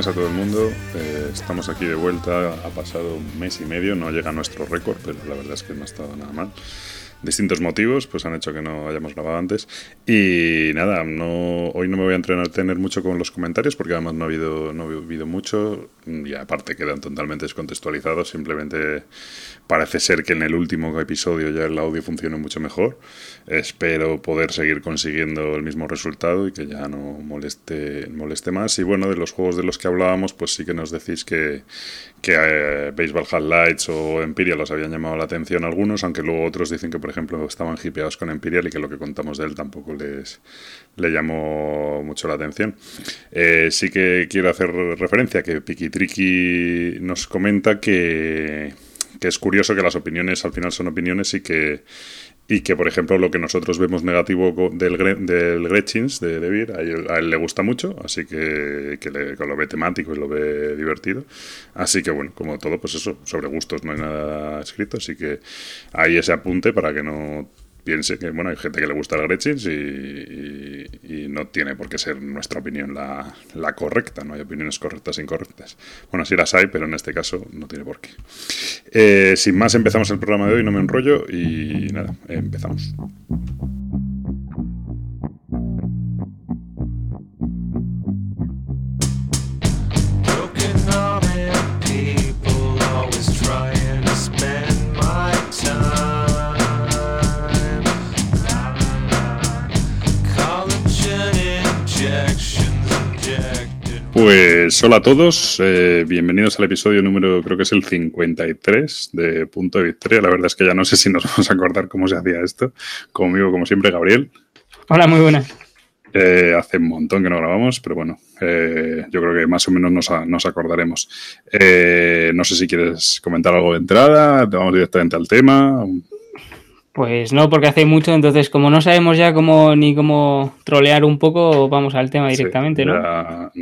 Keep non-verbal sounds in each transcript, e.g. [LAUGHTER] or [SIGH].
buenas a todo el mundo. Eh, estamos aquí de vuelta. Ha pasado un mes y medio, no llega a nuestro récord, pero la verdad es que no ha estado nada mal distintos motivos pues han hecho que no hayamos grabado antes y nada no hoy no me voy a entretener mucho con los comentarios porque además no ha habido no ha habido mucho y aparte quedan totalmente descontextualizados simplemente parece ser que en el último episodio ya el audio funciona mucho mejor espero poder seguir consiguiendo el mismo resultado y que ya no moleste moleste más y bueno de los juegos de los que hablábamos pues sí que nos decís que que eh, Baseball Highlights o Empyreal los habían llamado la atención algunos aunque luego otros dicen que por ejemplo, estaban hipeados con Imperial y que lo que contamos de él tampoco les le llamó mucho la atención. Eh, sí que quiero hacer referencia que Piki nos comenta que, que es curioso que las opiniones al final son opiniones y que y que, por ejemplo, lo que nosotros vemos negativo del, del Gretchins de, de a él, le gusta mucho, así que, que, lo ve temático y lo ve divertido. Así que, bueno, como todo, pues eso, sobre gustos no hay nada escrito, así que hay ese apunte para que no piense que bueno hay gente que le gusta el Gretchins y, no tiene por qué ser nuestra opinión la, la, correcta, no hay opiniones correctas e incorrectas. Bueno, sí las hay, pero en este caso no tiene por qué. Eh, sin más, empezamos el programa de hoy, no me enrollo y nada, empezamos. Pues hola a todos, eh, bienvenidos al episodio número, creo que es el 53 de Punto de Victoria. La verdad es que ya no sé si nos [LAUGHS] vamos a acordar cómo se hacía esto. Conmigo, como siempre, Gabriel. Hola, muy buenas. Eh, hace un montón que no grabamos, pero bueno, eh, yo creo que más o menos nos, nos acordaremos. no sé si quieres comentar algo de entrada, vamos directamente al tema. Pues no, porque hace mucho, entonces como no sabemos ya cómo ni cómo trolear un poco, vamos al tema directamente, ¿no? La,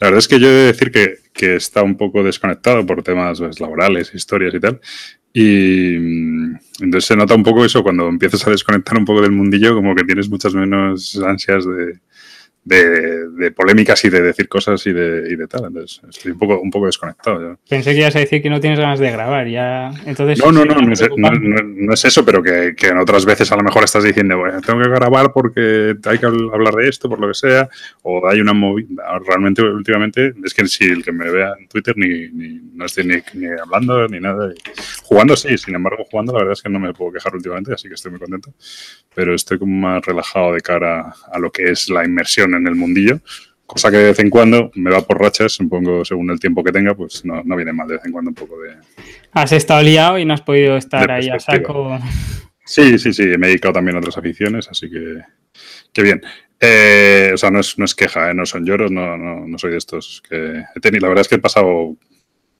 verdad es que yo he de decir que, que está un poco desconectado por temas pues, laborales, historias y tal. Y mm, entonces se nota un poco eso cuando empiezas a desconectar un poco del mundillo, como que tienes muchas menos ansias de, de, polémicas y de decir cosas y de, y de tal. Entonces, estoy un poco, un poco desconectado. Pensé que ibas a decir que no tienes ganas de grabar. ya Entonces, no, no, no, no es, eso, pero que, que, en otras veces a lo mejor estás diciendo, bueno, tengo que grabar porque hay que hablar de esto, por lo que sea, o hay una movida. Realmente, últimamente, es que si el que me vea en Twitter ni, ni no estoy ni, ni, hablando ni nada. Jugando sí, sin embargo, jugando la verdad es que no me puedo quejar últimamente, así que estoy muy contento. Pero estoy como más relajado de cara a lo que es la inmersión en el mundillo, cosa que de vez en cuando me va por rachas, supongo según el tiempo que tenga, pues no, viene mal de vez en cuando un poco de... Has estado liado y no has podido estar ahí a saco. Sí, sí, sí, me he dedicado también a otras aficiones, así que, qué bien. Eh, o sea, no es, no es queja, ¿eh? no son lloros, no, no, no soy de estos que he tenido. La verdad es que he pasado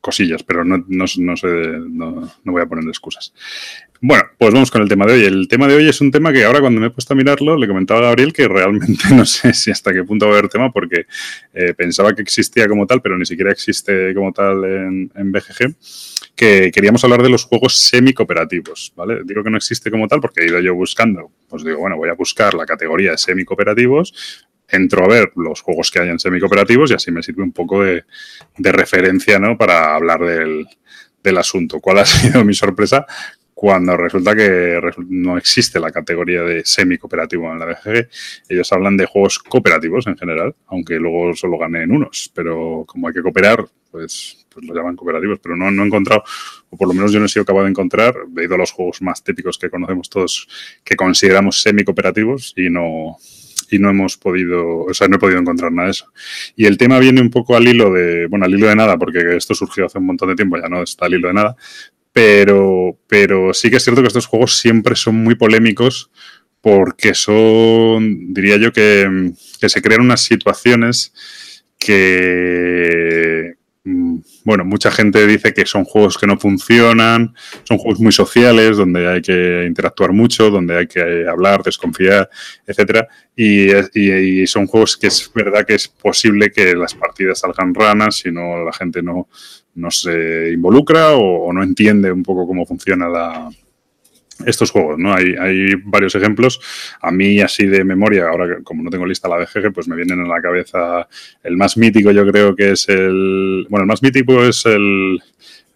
cosillas, pero no, no, no sé, no, voy a poner excusas. Bueno, pues vamos con el tema de hoy. El tema de hoy es un tema que ahora cuando me he puesto a mirarlo, le comentaba a Gabriel que realmente [LAUGHS] no sé si hasta qué punto va a haber tema, porque eh, pensaba que existía como tal, pero ni siquiera existe como tal en, en BGG, que queríamos hablar de los juegos semi-cooperativos, ¿vale? Digo que no existe como tal porque he ido yo buscando, pues digo, bueno, voy a buscar la categoría de semi-cooperativos, entro a ver los juegos que hay en semi-cooperativos y así me sirve un poco de, referencia ¿no? para hablar del, del, asunto. ¿Cuál ha [LAUGHS] sido mi sorpresa? Cuando resulta que no existe la categoría de semi-cooperativo en la BGG, ellos hablan de juegos cooperativos en general, aunque luego solo ganen unos, pero como hay que cooperar, pues, pues lo llaman cooperativos, pero no, no he encontrado, o por lo menos yo no he sido capaz de encontrar, he ido a los juegos más típicos que conocemos todos, que consideramos semi-cooperativos y no, y no hemos podido, o sea, no he podido encontrar nada de eso. Y el tema viene un poco al hilo de, bueno, al hilo de nada, porque esto surgió hace un montón de tiempo, ya no está al hilo de nada, pero, pero sí que es cierto que estos juegos siempre son muy polémicos porque son, diría yo, que, que se crean unas situaciones que, Mm, bueno, mucha gente dice que son juegos que no funcionan, son juegos muy sociales, donde hay que interactuar mucho, donde hay que hablar, desconfiar, etcétera. Y, son juegos que es verdad que es posible que las partidas salgan ranas si no la gente no, no se involucra o, no entiende un poco cómo funciona la, estos juegos, ¿no? Hay, hay varios ejemplos. A mí, así de memoria, ahora como no tengo lista la BGG, pues me vienen a la cabeza el más mítico, yo creo que es el... Bueno, el más mítico es el,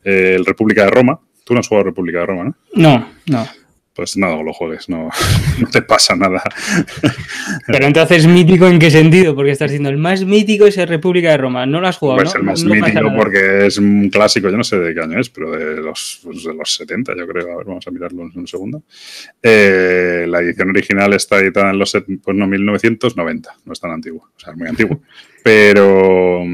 el República de Roma. Tú no has jugado República de Roma, ¿no? No, no pues nada, lo juegues, no, [LAUGHS] no te pasa nada. Pero entonces, ¿mítico en qué sentido? Porque estás diciendo, el más mítico es el República de Roma, no lo has jugado, pues el más mítico porque es un clásico, yo no sé de qué año es, pero de los, pues de los 70, yo creo. A ver, vamos a mirarlo en un segundo. Eh, la edición original está editada en los, pues no, 1990, no es tan antiguo, o sea, es muy antiguo. [LAUGHS] Pero...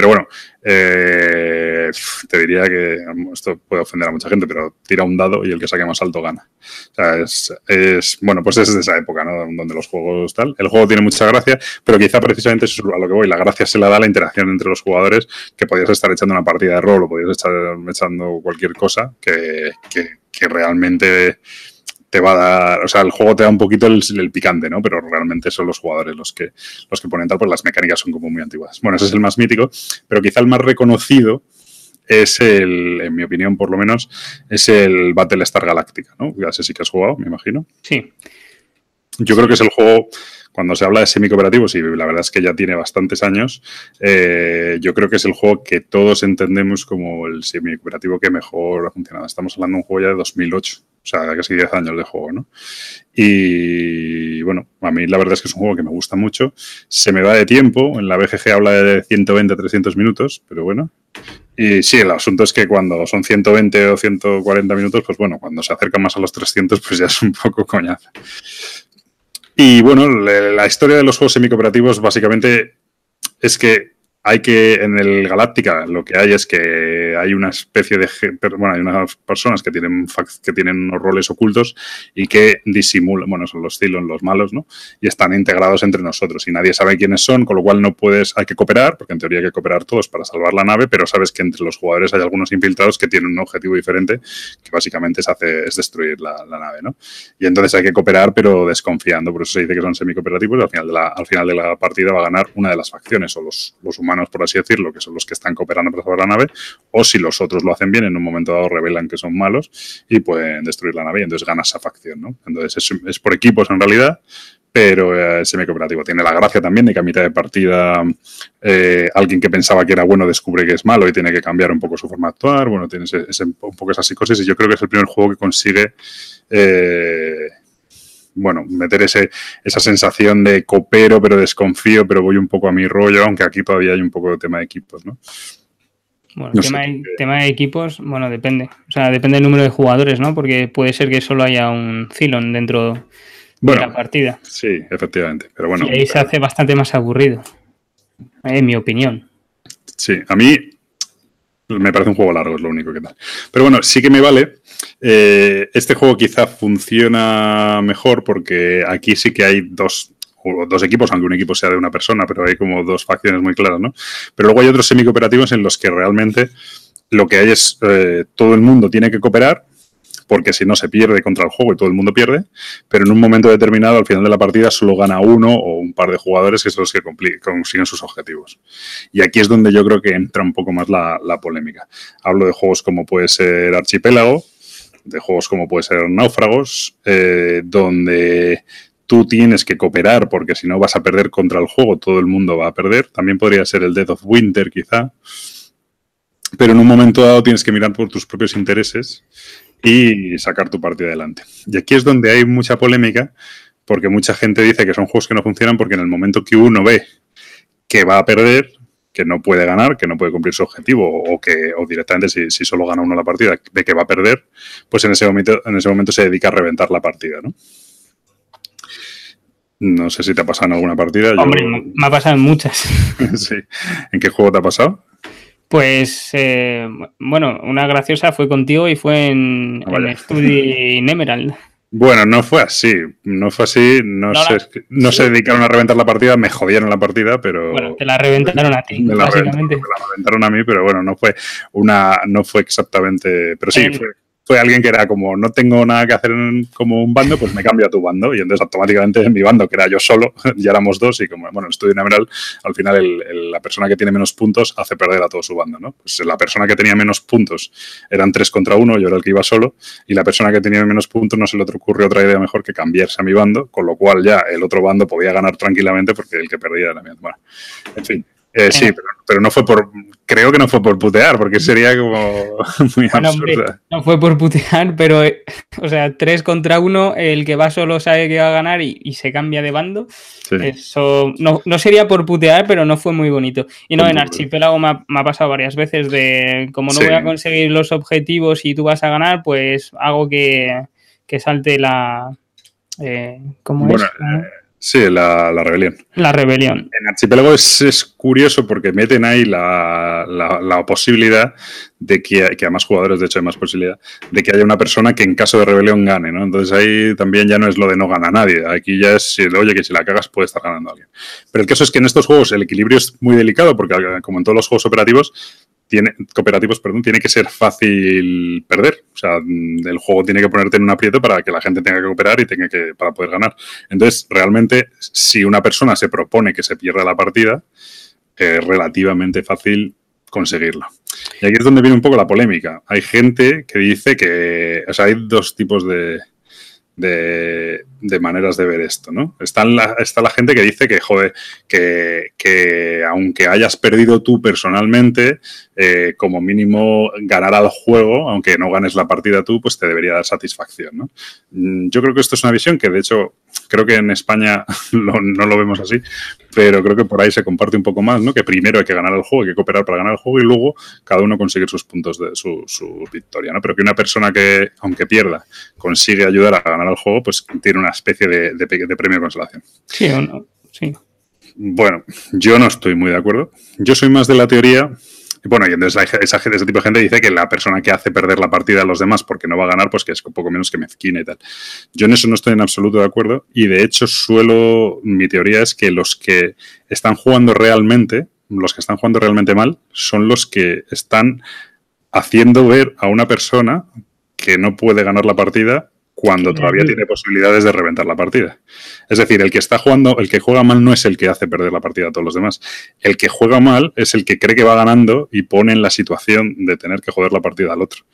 Pero bueno, eh, te diría que esto puede ofender a mucha gente, pero tira un dado y el que saque más alto gana. O sea, es, bueno, pues es de esa época, ¿no? Donde los juegos tal. El juego tiene mucha gracia, pero quizá precisamente eso es a lo que voy. La gracia se la da la interacción entre los jugadores, que podías estar echando una partida de rol o podías estar echando cualquier cosa que, que realmente te va a dar, o sea, el juego te da un poquito el, picante, ¿no? Pero realmente son los jugadores los que, los que ponen tal, pues las mecánicas son como muy antiguas. Bueno, ese es el más mítico, pero quizá el más reconocido es el, en mi opinión por lo menos, es el Battlestar Galactica, ¿no? Ya sé si que has jugado, me imagino. Sí. Yo creo que es el juego cuando se habla de semi-cooperativos, y la verdad es que ya tiene bastantes años, eh, yo creo que es el juego que todos entendemos como el semi-cooperativo que mejor ha funcionado. Estamos hablando de un juego ya de 2008, o sea, casi 10 años de juego, ¿no? Y bueno, a mí la verdad es que es un juego que me gusta mucho. Se me va de tiempo, en la BGG habla de 120 a 300 minutos, pero bueno. Y sí, el asunto es que cuando son 120 o 140 minutos, pues bueno, cuando se acerca más a los 300, pues ya es un poco coñazo. Y bueno, la historia de los juegos semi-cooperativos básicamente es que hay que, en el Galáctica, lo que hay es que hay una especie de, bueno, hay unas personas que tienen, que tienen unos roles ocultos y que disimulan, bueno, son los Cylon, los malos, ¿no? Y están integrados entre nosotros y nadie sabe quiénes son, con lo cual no puedes, hay que cooperar, porque en teoría hay que cooperar todos para salvar la nave, pero sabes que entre los jugadores hay algunos infiltrados que tienen un objetivo diferente, que básicamente es, hace, es destruir la, nave, ¿no? Y entonces hay que cooperar, pero desconfiando, por eso se dice que son semi-cooperativos, al final de la, al final de la partida va a ganar una de las facciones, o los, los humanos por así decirlo, que son los que están cooperando para salvar la nave, o si los otros lo hacen bien, en un momento dado revelan que son malos y pueden destruir la nave y entonces gana esa facción, ¿no? Entonces es, por equipos en realidad, pero es semi-cooperativo. Tiene la gracia también de que a mitad de partida eh, alguien que pensaba que era bueno descubre que es malo y tiene que cambiar un poco su forma de actuar. Bueno, tiene un poco esas cosas y yo creo que es el primer juego que consigue eh, bueno, meter ese, esa sensación de coopero, pero desconfío, pero voy un poco a mi rollo, aunque aquí todavía hay un poco de tema de equipos, ¿no? Bueno, tema, de, equipos, bueno, depende. O sea, depende del número de jugadores, ¿no? Porque puede ser que solo haya un Cylon dentro de la partida. Sí, efectivamente. Pero bueno. Y ahí se hace bastante más aburrido. En mi opinión. Sí, a mí me parece un juego largo, es lo único que tal. Pero bueno, sí que me vale. Eh, este juego quizá funciona mejor porque aquí sí que hay dos, dos equipos, aunque un equipo sea de una persona, pero hay como dos facciones muy claras, ¿no? Pero luego hay otros semi-cooperativos en los que realmente lo que hay es eh, todo el mundo tiene que cooperar porque si no se pierde contra el juego y todo el mundo pierde, pero en un momento determinado, al final de la partida, solo gana uno o un par de jugadores que son los que consiguen sus objetivos. Y aquí es donde yo creo que entra un poco más la, polémica. Hablo de juegos como puede ser Archipélago, de juegos como puede ser Náufragos, eh, donde tú tienes que cooperar porque si no vas a perder contra el juego, todo el mundo va a perder. También podría ser el Death of Winter, quizá. Pero en un momento dado tienes que mirar por tus propios intereses y sacar tu partida adelante. Y aquí es donde hay mucha polémica, porque mucha gente dice que son juegos que no funcionan porque en el momento que uno ve que va a perder, que no puede ganar, que no puede cumplir su objetivo, o que o directamente si, si, solo gana uno la partida, ve que va a perder, pues en ese momento, en ese momento se dedica a reventar la partida, ¿no? No sé si te ha pasado en alguna partida. Hombre, me ha pasado en muchas. [LAUGHS] sí. ¿En qué juego te ha pasado? Pues, eh, bueno, una graciosa fue contigo y fue en, el Study [LAUGHS] Emerald. Bueno, no fue así, no fue así, no, se, no se dedicaron a reventar la partida, me jodieron la partida, pero... Bueno, te la reventaron a ti, básicamente. me la reventaron a mí, pero bueno, no fue una, no fue exactamente, pero sí, fue, fue alguien que era como, no tengo nada que hacer como un bando, pues me cambio a tu bando. Y entonces automáticamente en mi bando, que era yo solo, [LAUGHS] ya éramos dos y como, bueno, el estudio Emerald, al final la persona que tiene menos puntos hace perder a todo su bando, ¿no? Pues la persona que tenía menos puntos eran tres contra uno, yo era el que iba solo, y la persona que tenía menos puntos no se le ocurrió otra idea mejor que cambiarse a mi bando, con lo cual ya el otro bando podía ganar tranquilamente porque el que perdía era mi Bueno, en fin. Eh, sí, pero, no fue por. Creo que no fue por putear, porque sería como [LAUGHS] muy absurdo. no fue por putear, pero. O sea, tres contra uno, el que va solo sabe que va a ganar y, se cambia de bando. Eso no, sería por putear, pero no fue muy bonito. Y no, en Archipiélago me ha, pasado varias veces de. Como no voy a conseguir los objetivos y tú vas a ganar, pues hago que, salte la. Eh, ¿Cómo es? Sí, la, rebelión. La rebelión. En Archipiélago es, es curioso porque meten ahí la, la, posibilidad de que, que, a más jugadores, de hecho, hay más posibilidad de que haya una persona que en caso de rebelión gane, ¿no? Entonces ahí también ya no es lo de no gana nadie. Aquí ya es, oye, que si la cagas puede estar ganando alguien. Pero el caso es que en estos juegos el equilibrio es muy delicado porque, como en todos los juegos operativos, tiene, cooperativos, perdón, tiene que ser fácil perder. O sea, el juego tiene que ponerte en un aprieto para que la gente tenga que cooperar y tenga que, para poder ganar. Entonces, realmente, si una persona se propone que se pierda la partida, es relativamente fácil conseguirlo. Y aquí es donde viene un poco la polémica. Hay gente que dice que, o sea, hay dos tipos de, maneras de ver esto, ¿no? Está la, está la gente que dice que, joder, que, aunque hayas perdido tú personalmente, eh, como mínimo ganar al juego, aunque no ganes la partida tú, pues te debería dar satisfacción, ¿no? Mm, yo creo que esto es una visión que, de hecho, creo que en España [LAUGHS] no lo vemos así, pero creo que por ahí se comparte un poco más, ¿no? Que primero hay que ganar el juego, hay que cooperar para ganar el juego y luego cada uno conseguir sus puntos de su, victoria, ¿no? Pero que una persona que, aunque pierda, consigue ayudar a ganar el juego, pues tiene una especie de, de, de premio de consolación. Sí o no, sí. Bueno, yo no estoy muy de acuerdo. Yo soy más de la teoría bueno, y entonces esa, ese tipo de gente dice que la persona que hace perder la partida a los demás porque no va a ganar, pues que es un poco menos que mezquina y tal. Yo en eso no estoy en absoluto de acuerdo y de hecho suelo, mi teoría es que los que están jugando realmente, los que están jugando realmente mal, son los que están haciendo ver a una persona que no puede ganar la partida cuando todavía tiene posibilidades de reventar la partida. Es decir, el que está jugando, el que juega mal no es el que hace perder la partida a todos los demás. El que juega mal es el que cree que va ganando y pone en la situación de tener que joder la partida al otro.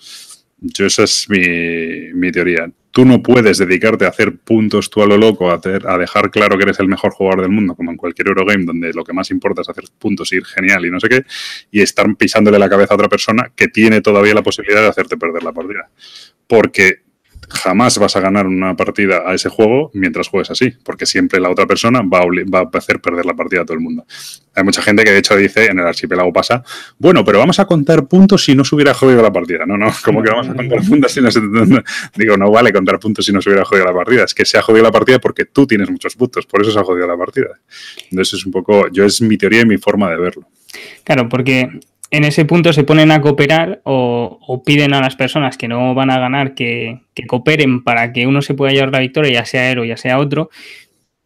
Yo esa es mi, teoría. Tú no puedes dedicarte a hacer puntos tú a lo loco, a, a, dejar claro que eres el mejor jugador del mundo, como en cualquier Eurogame, donde lo que más importa es hacer puntos, ir genial y no sé qué, y estar pisándole la cabeza a otra persona que tiene todavía la posibilidad de hacerte perder la partida. Porque jamás vas a ganar una partida a ese juego mientras juegues así, porque siempre la otra persona va a, hacer perder la partida a todo el mundo. Hay mucha gente que de hecho dice, en el archipiélago pasa, bueno, pero vamos a contar puntos si no se hubiera jodido la partida. No, no, como que vamos a contar [LAUGHS] puntos si no se... Digo, no vale contar puntos si no se hubiera jodido la partida, es que se ha jodido la partida porque tú tienes muchos puntos, por eso se ha jodido la partida. Entonces es un poco, yo es mi teoría y mi forma de verlo. Claro, porque en ese punto se ponen a cooperar o, piden a las personas que no van a ganar que, cooperen para que uno se pueda llevar la victoria, ya sea él o ya sea otro.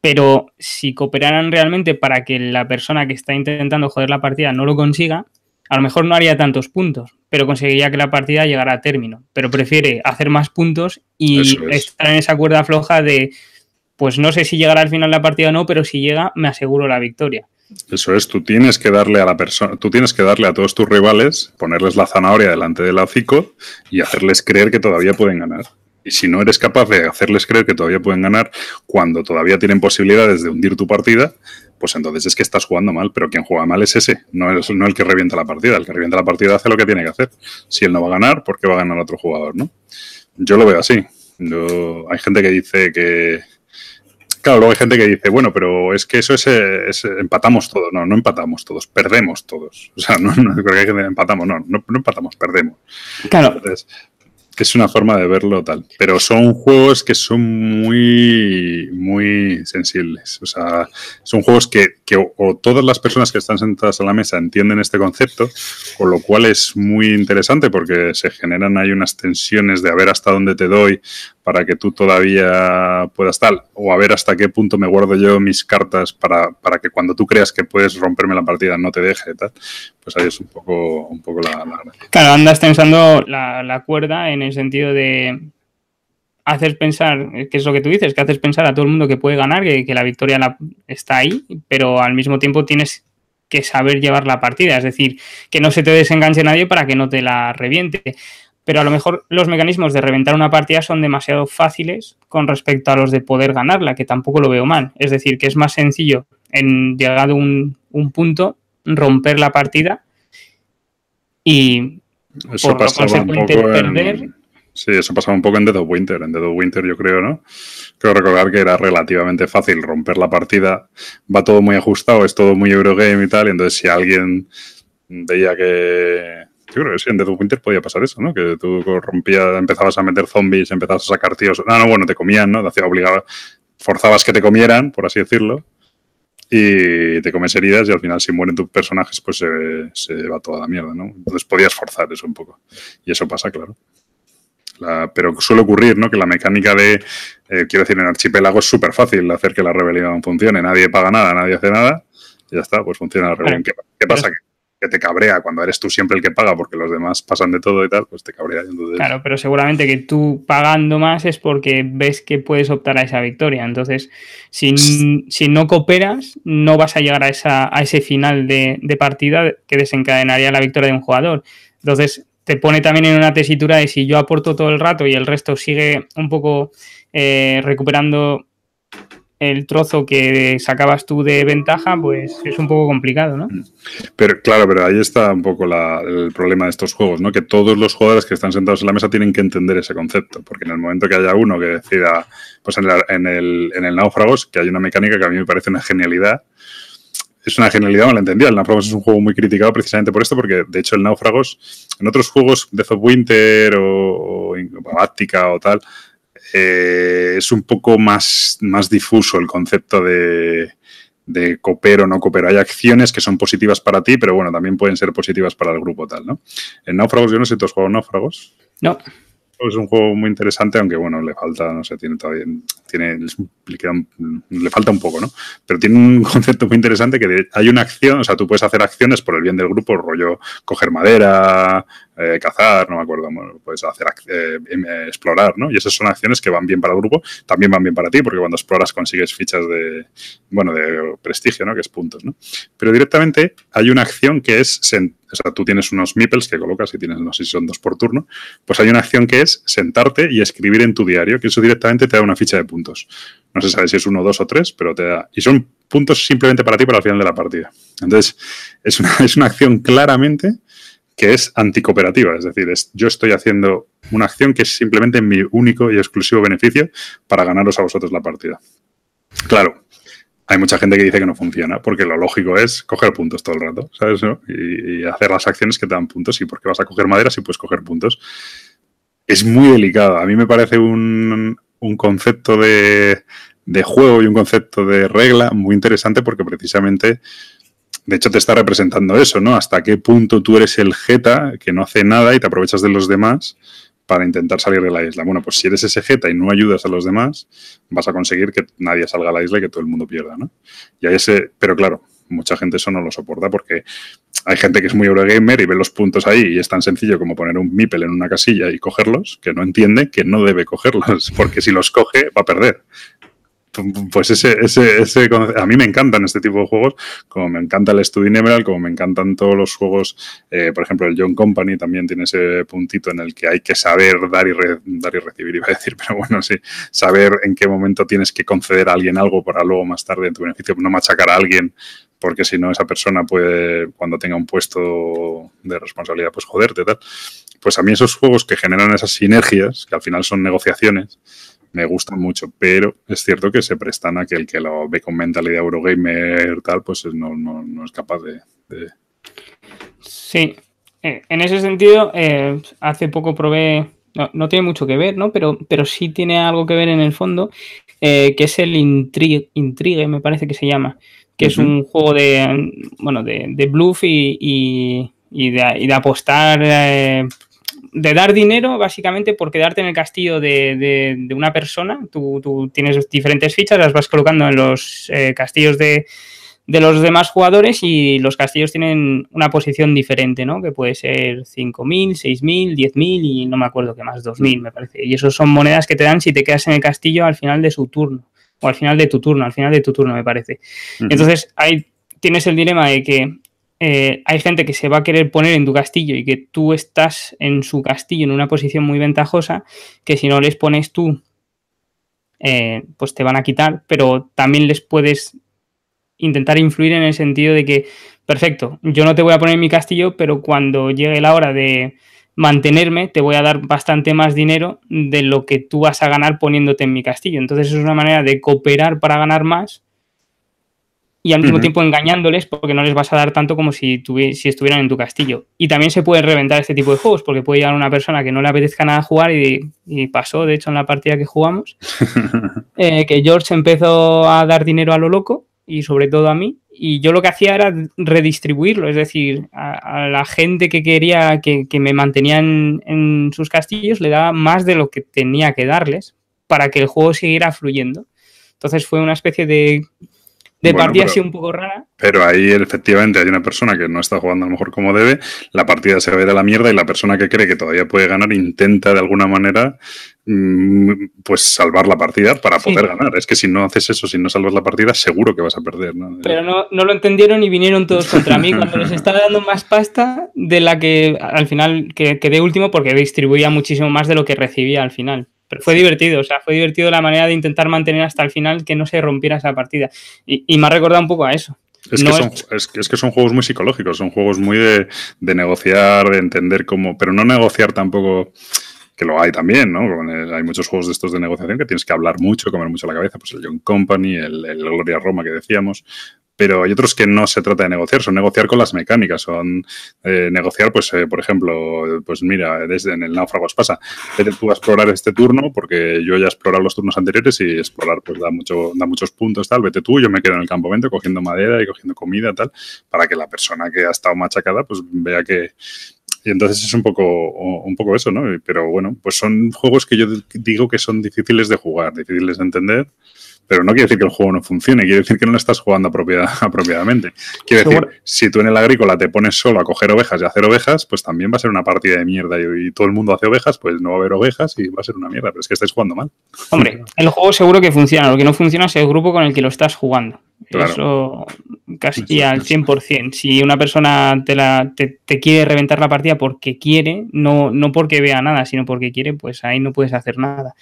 Pero si cooperaran realmente para que la persona que está intentando joder la partida no lo consiga, a lo mejor no haría tantos puntos, pero conseguiría que la partida llegara a término. Pero prefiere hacer más puntos y estar en esa cuerda floja de, pues no sé si llegará al final la partida o no, pero si llega, me aseguro la victoria. Eso es, tú tienes que darle a la persona, tú tienes que darle a todos tus rivales, ponerles la zanahoria delante del hocico y hacerles creer que todavía pueden ganar. Y si no eres capaz de hacerles creer que todavía pueden ganar cuando todavía tienen posibilidades de hundir tu partida, pues entonces es que estás jugando mal, pero quien juega mal es ese, no, es, no el que revienta la partida. El que revienta la partida hace lo que tiene que hacer. Si él no va a ganar, ¿por qué va a ganar otro jugador? ¿no? Yo lo veo así. hay gente que dice que, Claro, luego hay gente que dice, bueno, pero es que eso es, empatamos todos. No, no empatamos todos, perdemos todos. O sea, no, no creo que empatamos, no, no, empatamos, perdemos. Claro es una forma de verlo tal. Pero son juegos que son muy, muy sensibles. O sea, son juegos que, o, todas las personas que están sentadas a la mesa entienden este concepto, con lo cual es muy interesante porque se generan ahí unas tensiones de a ver hasta dónde te doy, para que tú todavía puedas tal, o a ver hasta qué punto me guardo yo mis cartas para, para que cuando tú creas que puedes romperme la partida no te deje, tal, pues ahí es un poco, un poco la, gracia. Claro, andas tensando la, la cuerda en el sentido de haces pensar, que es lo que tú dices, que haces pensar a todo el mundo que puede ganar, que, que la victoria la, está ahí, pero al mismo tiempo tienes que saber llevar la partida, es decir, que no se te desenganche nadie para que no te la reviente. Pero a lo mejor los mecanismos de reventar una partida son demasiado fáciles con respecto a los de poder ganarla, que tampoco lo veo mal. Es decir, que es más sencillo en llegado un, un punto romper la partida y Eso por pasaba un poco perder. En... Sí, eso pasaba un poco en Dead of Winter. En Dead of Winter, yo creo, ¿no? Creo recordar que era relativamente fácil romper la partida. Va todo muy ajustado, es todo muy Eurogame y tal. Y entonces, si alguien veía que. Yo creo que sí, en Dead Winter podía pasar eso, ¿no? Que tú rompías, empezabas a meter zombies, empezabas a sacar tíos. No, no, bueno, te comían, ¿no? Te hacía obligado. Forzabas que te comieran, por así decirlo y te comes heridas y al final si mueren tus personajes pues se, se, va toda la mierda, ¿no? Entonces podías forzar eso un poco. Y eso pasa, claro. La, pero suele ocurrir, ¿no? Que la mecánica de, eh, quiero decir, en Archipiélago es súper fácil hacer que la rebelión funcione. Nadie paga nada, nadie hace nada y ya está, pues funciona la rebelión. ¿Qué, qué pasa? Que te cabrea cuando eres tú siempre el que paga porque los demás pasan de todo y tal, pues te cabrea. Entonces... Claro, pero seguramente que tú pagando más es porque ves que puedes optar a esa victoria. Entonces, si, si no cooperas, no vas a llegar a, esa, a ese final de, de, partida que desencadenaría la victoria de un jugador. Entonces, te pone también en una tesitura de si yo aporto todo el rato y el resto sigue un poco eh, recuperando el trozo que sacabas tú de ventaja, pues es un poco complicado, ¿no? Pero claro, pero ahí está un poco la, el problema de estos juegos, ¿no? Que todos los jugadores que están sentados en la mesa tienen que entender ese concepto, porque en el momento que haya uno que decida, pues en el, en el, en el náufragos, que hay una mecánica que a mí me parece una genialidad, es una genialidad malentendida. El Náufragos es un juego muy criticado precisamente por esto, porque de hecho el Náufragos, en otros juegos, of Winter o, o Galáctica o tal, eh, es un poco más, más difuso el concepto de, de coopero o no coopero. Hay acciones que son positivas para ti, pero bueno, también pueden ser positivas para el grupo tal, ¿no? En Náufragos, yo no sé si tú has jugado Náufragos. No. Es un juego muy interesante, aunque bueno, le falta, no sé, tiene todavía, tiene, le, falta un poco, ¿no? Pero tiene un [LAUGHS] concepto muy interesante que hay una acción, o sea, tú puedes hacer acciones por el bien del grupo, rollo coger madera, eh, cazar, no me acuerdo, puedes hacer eh, explorar, ¿no? Y esas son acciones que van bien para el grupo, también van bien para ti, porque cuando exploras consigues fichas de, bueno, de prestigio, ¿no? Que es puntos, ¿no? Pero directamente hay una acción que es, o sea, tú tienes unos meeples que colocas y tienes, no sé si son dos por turno, pues hay una acción que es sentarte y escribir en tu diario, que eso directamente te da una ficha de puntos. No se sabe si es uno, dos o tres, pero te da, y son puntos simplemente para ti para el final de la partida. Entonces, es una, [LAUGHS] es una acción claramente que es anticooperativa, es decir, es, yo estoy haciendo una acción que es simplemente mi único y exclusivo beneficio para ganaros a vosotros la partida. Claro, hay mucha gente que dice que no funciona, porque lo lógico es coger puntos todo el rato, ¿sabes? Y, hacer las acciones que te dan puntos. ¿Y por qué vas a coger madera si puedes coger puntos? Es muy delicado. A mí me parece un, un concepto de, de, juego y un concepto de regla muy interesante porque precisamente de hecho te está representando eso, ¿no? Hasta qué punto tú eres el jeta que no hace nada y te aprovechas de los demás para intentar salir de la isla. Bueno, pues si eres ese jeta y no ayudas a los demás, vas a conseguir que nadie salga a la isla y que todo el mundo pierda, ¿no? Y hay ese, pero claro, mucha gente eso no lo soporta porque hay gente que es muy Eurogamer y ve los puntos ahí y es tan sencillo como poner un Mipel en una casilla y cogerlos, que no entiende que no debe cogerlos, [LAUGHS] porque si los coge va a perder pues ese, ese, ese, a mí me encantan este tipo de juegos, como me encanta el Studio Emerald, como me encantan todos los juegos, eh, por ejemplo el John Company también tiene ese puntito en el que hay que saber dar y, re, dar y recibir, iba a decir, [LAUGHS] pero bueno, sí, saber en qué momento tienes que conceder a alguien algo para luego más tarde en tu beneficio, no machacar a alguien porque si no esa persona puede, cuando tenga un puesto de responsabilidad, pues joderte, tal. Pues a mí esos juegos que generan esas sinergias, que al final son negociaciones, me gustan mucho, pero es cierto que se prestan a que el que lo ve con mentalidad Eurogamer tal, pues no, no, no es capaz de, de... Sí, eh, en ese sentido, eh, hace poco probé, no, no, tiene mucho que ver, ¿no? Pero, pero sí tiene algo que ver en el fondo, eh, que es el Intrigue, Intrigue, me parece que se llama, que uh -huh. es un juego de, bueno, de, de bluff y, y, y, de, y de, apostar de dar dinero básicamente por quedarte en el castillo de, una persona. Tú, tienes diferentes fichas, las vas colocando en los eh, castillos de, los demás jugadores y los castillos tienen una posición diferente, ¿no? Que puede ser 5.000, 6.000, 10.000 y no me acuerdo qué más, 2.000 me parece. Y esos son monedas que te dan si te quedas en el castillo al final de su turno o al final de tu turno, al final de tu turno me parece. Entonces ahí tienes el dilema de que eh, hay gente que se va a querer poner en tu castillo y que tú estás en su castillo en una posición muy ventajosa, que si no les pones tú, eh, pues te van a quitar, pero también les puedes intentar influir en el sentido de que, perfecto, yo no te voy a poner en mi castillo, pero cuando llegue la hora de mantenerme, te voy a dar bastante más dinero de lo que tú vas a ganar poniéndote en mi castillo. Entonces es una manera de cooperar para ganar más y al mismo tiempo engañándoles porque no les vas a dar tanto como si, si estuvieran en tu castillo. Y también se puede reventar este tipo de juegos porque puede llegar una persona que no le apetezca nada jugar y, pasó, de hecho, en la partida que jugamos, [LAUGHS] eh, que George empezó a dar dinero a lo loco y sobre todo a mí. Y yo lo que hacía era redistribuirlo, es decir, a, la gente que quería que, me mantenían en sus castillos le daba más de lo que tenía que darles para que el juego siguiera fluyendo. Entonces fue una especie de de partida así un poco rara. Pero ahí efectivamente hay una persona que no está jugando a lo mejor como debe, la partida se va a ir a la mierda y la persona que cree que todavía puede ganar intenta de alguna manera mm, pues salvar la partida para poder ganar. Es que si no haces eso, si no salvas la partida, seguro que vas a perder. ¿no? Pero no, no lo entendieron y vinieron todos contra mí cuando les [LAUGHS] estaba dando más pasta de la que al final quedé último porque distribuía muchísimo más de lo que recibía al final. Pero fue divertido, o sea, fue divertido la manera de intentar mantener hasta el final que no se rompiera esa partida. Y, me ha recordado un poco a eso. Es, que son, es... que son, juegos muy psicológicos, son juegos muy de, negociar, de entender cómo, pero no negociar tampoco, que lo hay también, ¿no? Hay muchos juegos de estos de negociación que tienes que hablar mucho, comer mucho la cabeza, pues el John Company, el, el Gloria Roma que decíamos, pero hay otros que no se trata de negociar, son negociar con las mecánicas, son eh, negociar, pues, eh, por ejemplo, pues mira, desde en el náufragos pasa, vete tú a explorar este turno, porque yo ya he explorado los turnos anteriores y explorar pues da, mucho, da muchos puntos, tal, vete tú, yo me quedo en el campamento cogiendo madera y cogiendo comida, tal, para que la persona que ha estado machacada, pues vea que, y entonces es un poco, un poco eso, ¿no? Pero bueno, pues son juegos que yo digo que son difíciles de jugar, difíciles de entender pero no quiere decir que el juego no funcione, quiere decir que no lo estás jugando [LAUGHS] apropiadamente. Quiere decir, si tú en el agrícola te pones solo a coger ovejas y a hacer ovejas, pues también va a ser una partida de mierda y, todo el mundo hace ovejas, pues no va a haber ovejas y va a ser una mierda, pero es que estáis jugando mal. [LAUGHS] Hombre, el juego seguro que funciona, lo que no funciona es el grupo con el que lo estás jugando. Eso casi al 100%. Si una persona te, la, te, quiere reventar la partida porque quiere, no, no porque vea nada, sino porque quiere, pues ahí no puedes hacer nada.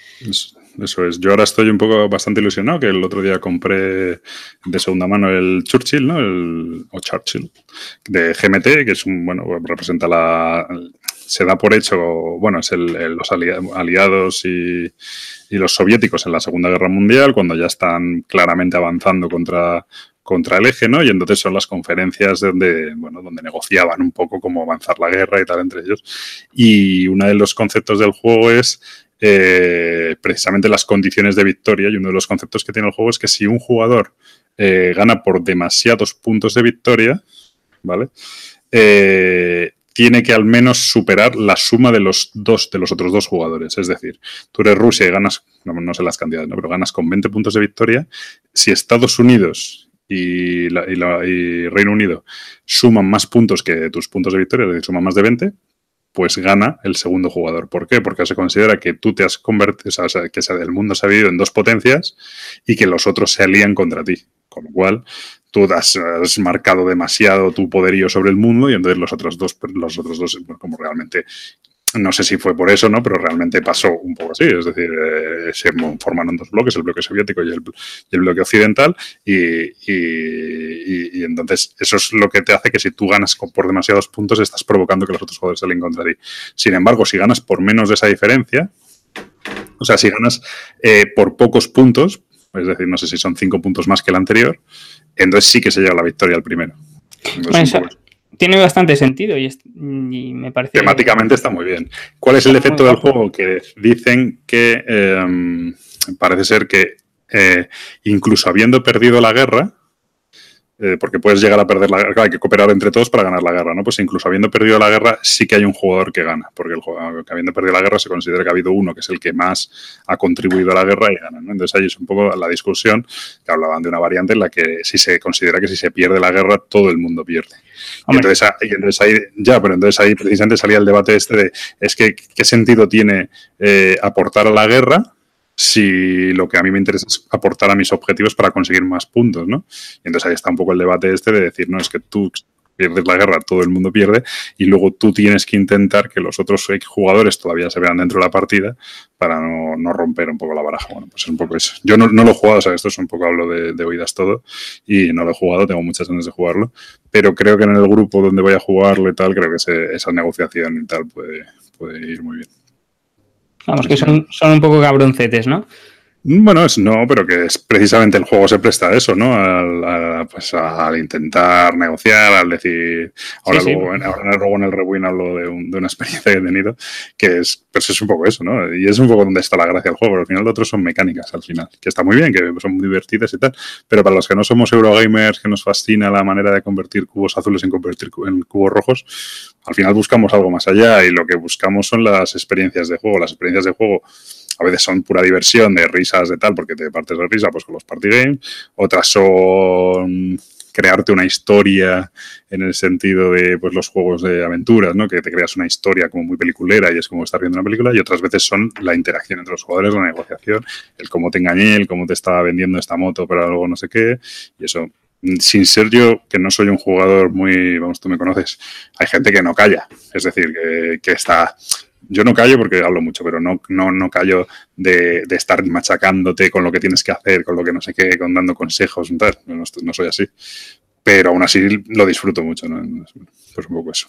Eso es. Yo ahora estoy un poco bastante ilusionado, que el otro día compré de segunda mano el Churchill, ¿no? El, o Churchill, de GMT, que es un, bueno, representa la... Se da por hecho, bueno, es el, los aliados y, y los soviéticos en la Segunda Guerra Mundial, cuando ya están claramente avanzando contra, contra el eje, ¿no? Y entonces son las conferencias donde, bueno, donde negociaban un poco cómo avanzar la guerra y tal entre ellos. Y uno de los conceptos del juego es eh, precisamente las condiciones de victoria y uno de los conceptos que tiene el juego es que si un jugador eh, gana por demasiados puntos de victoria, ¿vale? Eh, tiene que al menos superar la suma de los dos de los otros dos jugadores. Es decir, tú eres Rusia y ganas, no, sé las cantidades, ¿no? pero ganas con 20 puntos de victoria. Si Estados Unidos y, y Reino Unido suman más puntos que tus puntos de victoria, es decir, suman más de 20, pues gana el segundo jugador. ¿Por qué? Porque se considera que tú te has convertido, o sea, que el mundo se ha dividido en dos potencias y que los otros se alían contra ti. Con lo cual, tú has, marcado demasiado tu poderío sobre el mundo y entonces los otros dos, los otros dos, como realmente no sé si fue por eso, ¿no? Pero realmente pasó un poco así. Es decir, eh, se formaron dos bloques, el bloque soviético y el, bloque occidental. Y, entonces eso es lo que te hace que si tú ganas por demasiados puntos, estás provocando que los otros jugadores salen contra ti. Sin embargo, si ganas por menos de esa diferencia, o sea, si ganas eh, por pocos puntos, es decir, no sé si son cinco puntos más que el anterior, entonces sí que se lleva la victoria al primero tiene bastante sentido y, me parece... Temáticamente está muy bien. ¿Cuál es el efecto del juego? Que dicen que em, parece ser que eh, incluso habiendo perdido la guerra, eh, porque puedes llegar a perder la guerra, hay que cooperar entre todos para ganar la guerra, ¿no? Pues incluso habiendo perdido la guerra, sí que hay un jugador que gana, porque el jugador, habiendo perdido la guerra se considera que ha habido uno que es el que más ha contribuido a la guerra y gana, ¿no? Entonces ahí es un poco la discusión que hablaban de una variante en la que si se considera que si se pierde la guerra, todo el mundo pierde. Y entonces, ahí, ya, pero entonces ahí precisamente salía el debate este de, es que, ¿qué sentido tiene eh, aportar a la guerra? Si lo que a mí me interesa es aportar a mis objetivos para conseguir más puntos, ¿no? Y entonces ahí está un poco el debate este de decir, no, es que tú pierdes la guerra, todo el mundo pierde, y luego tú tienes que intentar que los otros jugadores todavía se vean dentro de la partida para no, romper un poco la baraja. Bueno, pues es un poco eso. Yo no, lo he jugado, o sea, esto es un poco hablo de, oídas todo, y no lo he jugado, tengo muchas ganas de jugarlo, pero creo que en el grupo donde voy a jugarlo y tal, creo que esa negociación y tal puede, puede ir muy bien. Vamos, que son, son un poco cabroncetes, ¿no? Bueno, es, no, pero que es precisamente el juego se presta a eso, ¿no? Al, pues al intentar negociar, al decir. Ahora, luego, en el Rebuin hablo de, una experiencia que he tenido, que es, pues es un poco eso, ¿no? Y es un poco donde está la gracia del juego, pero al final lo otro son mecánicas, al final, que está muy bien, que son muy divertidas y tal, pero para los que no somos Eurogamers, que nos fascina la manera de convertir cubos azules en convertir en cubos rojos, al final buscamos algo más allá y lo que buscamos son las experiencias de juego. Las experiencias de juego a veces son pura diversión, de risas, de tal, porque te partes de risa pues con los party games. Otras son crearte una historia en el sentido de pues, los juegos de aventuras, ¿no? que te creas una historia como muy peliculera y es como estar viendo una película, y otras veces son la interacción entre los jugadores, la negociación, el cómo te engañé, el cómo te estaba vendiendo esta moto, pero algo no sé qué, y eso. Sin ser yo, que no soy un jugador muy, vamos, tú me conoces, hay gente que no calla, es decir, que está yo no callo porque hablo mucho, pero no, no, no callo de, estar machacándote con lo que tienes que hacer, con lo que no sé qué, con dando consejos, tal. No, no soy así. Pero aún así lo disfruto mucho, ¿no? Pues un poco eso.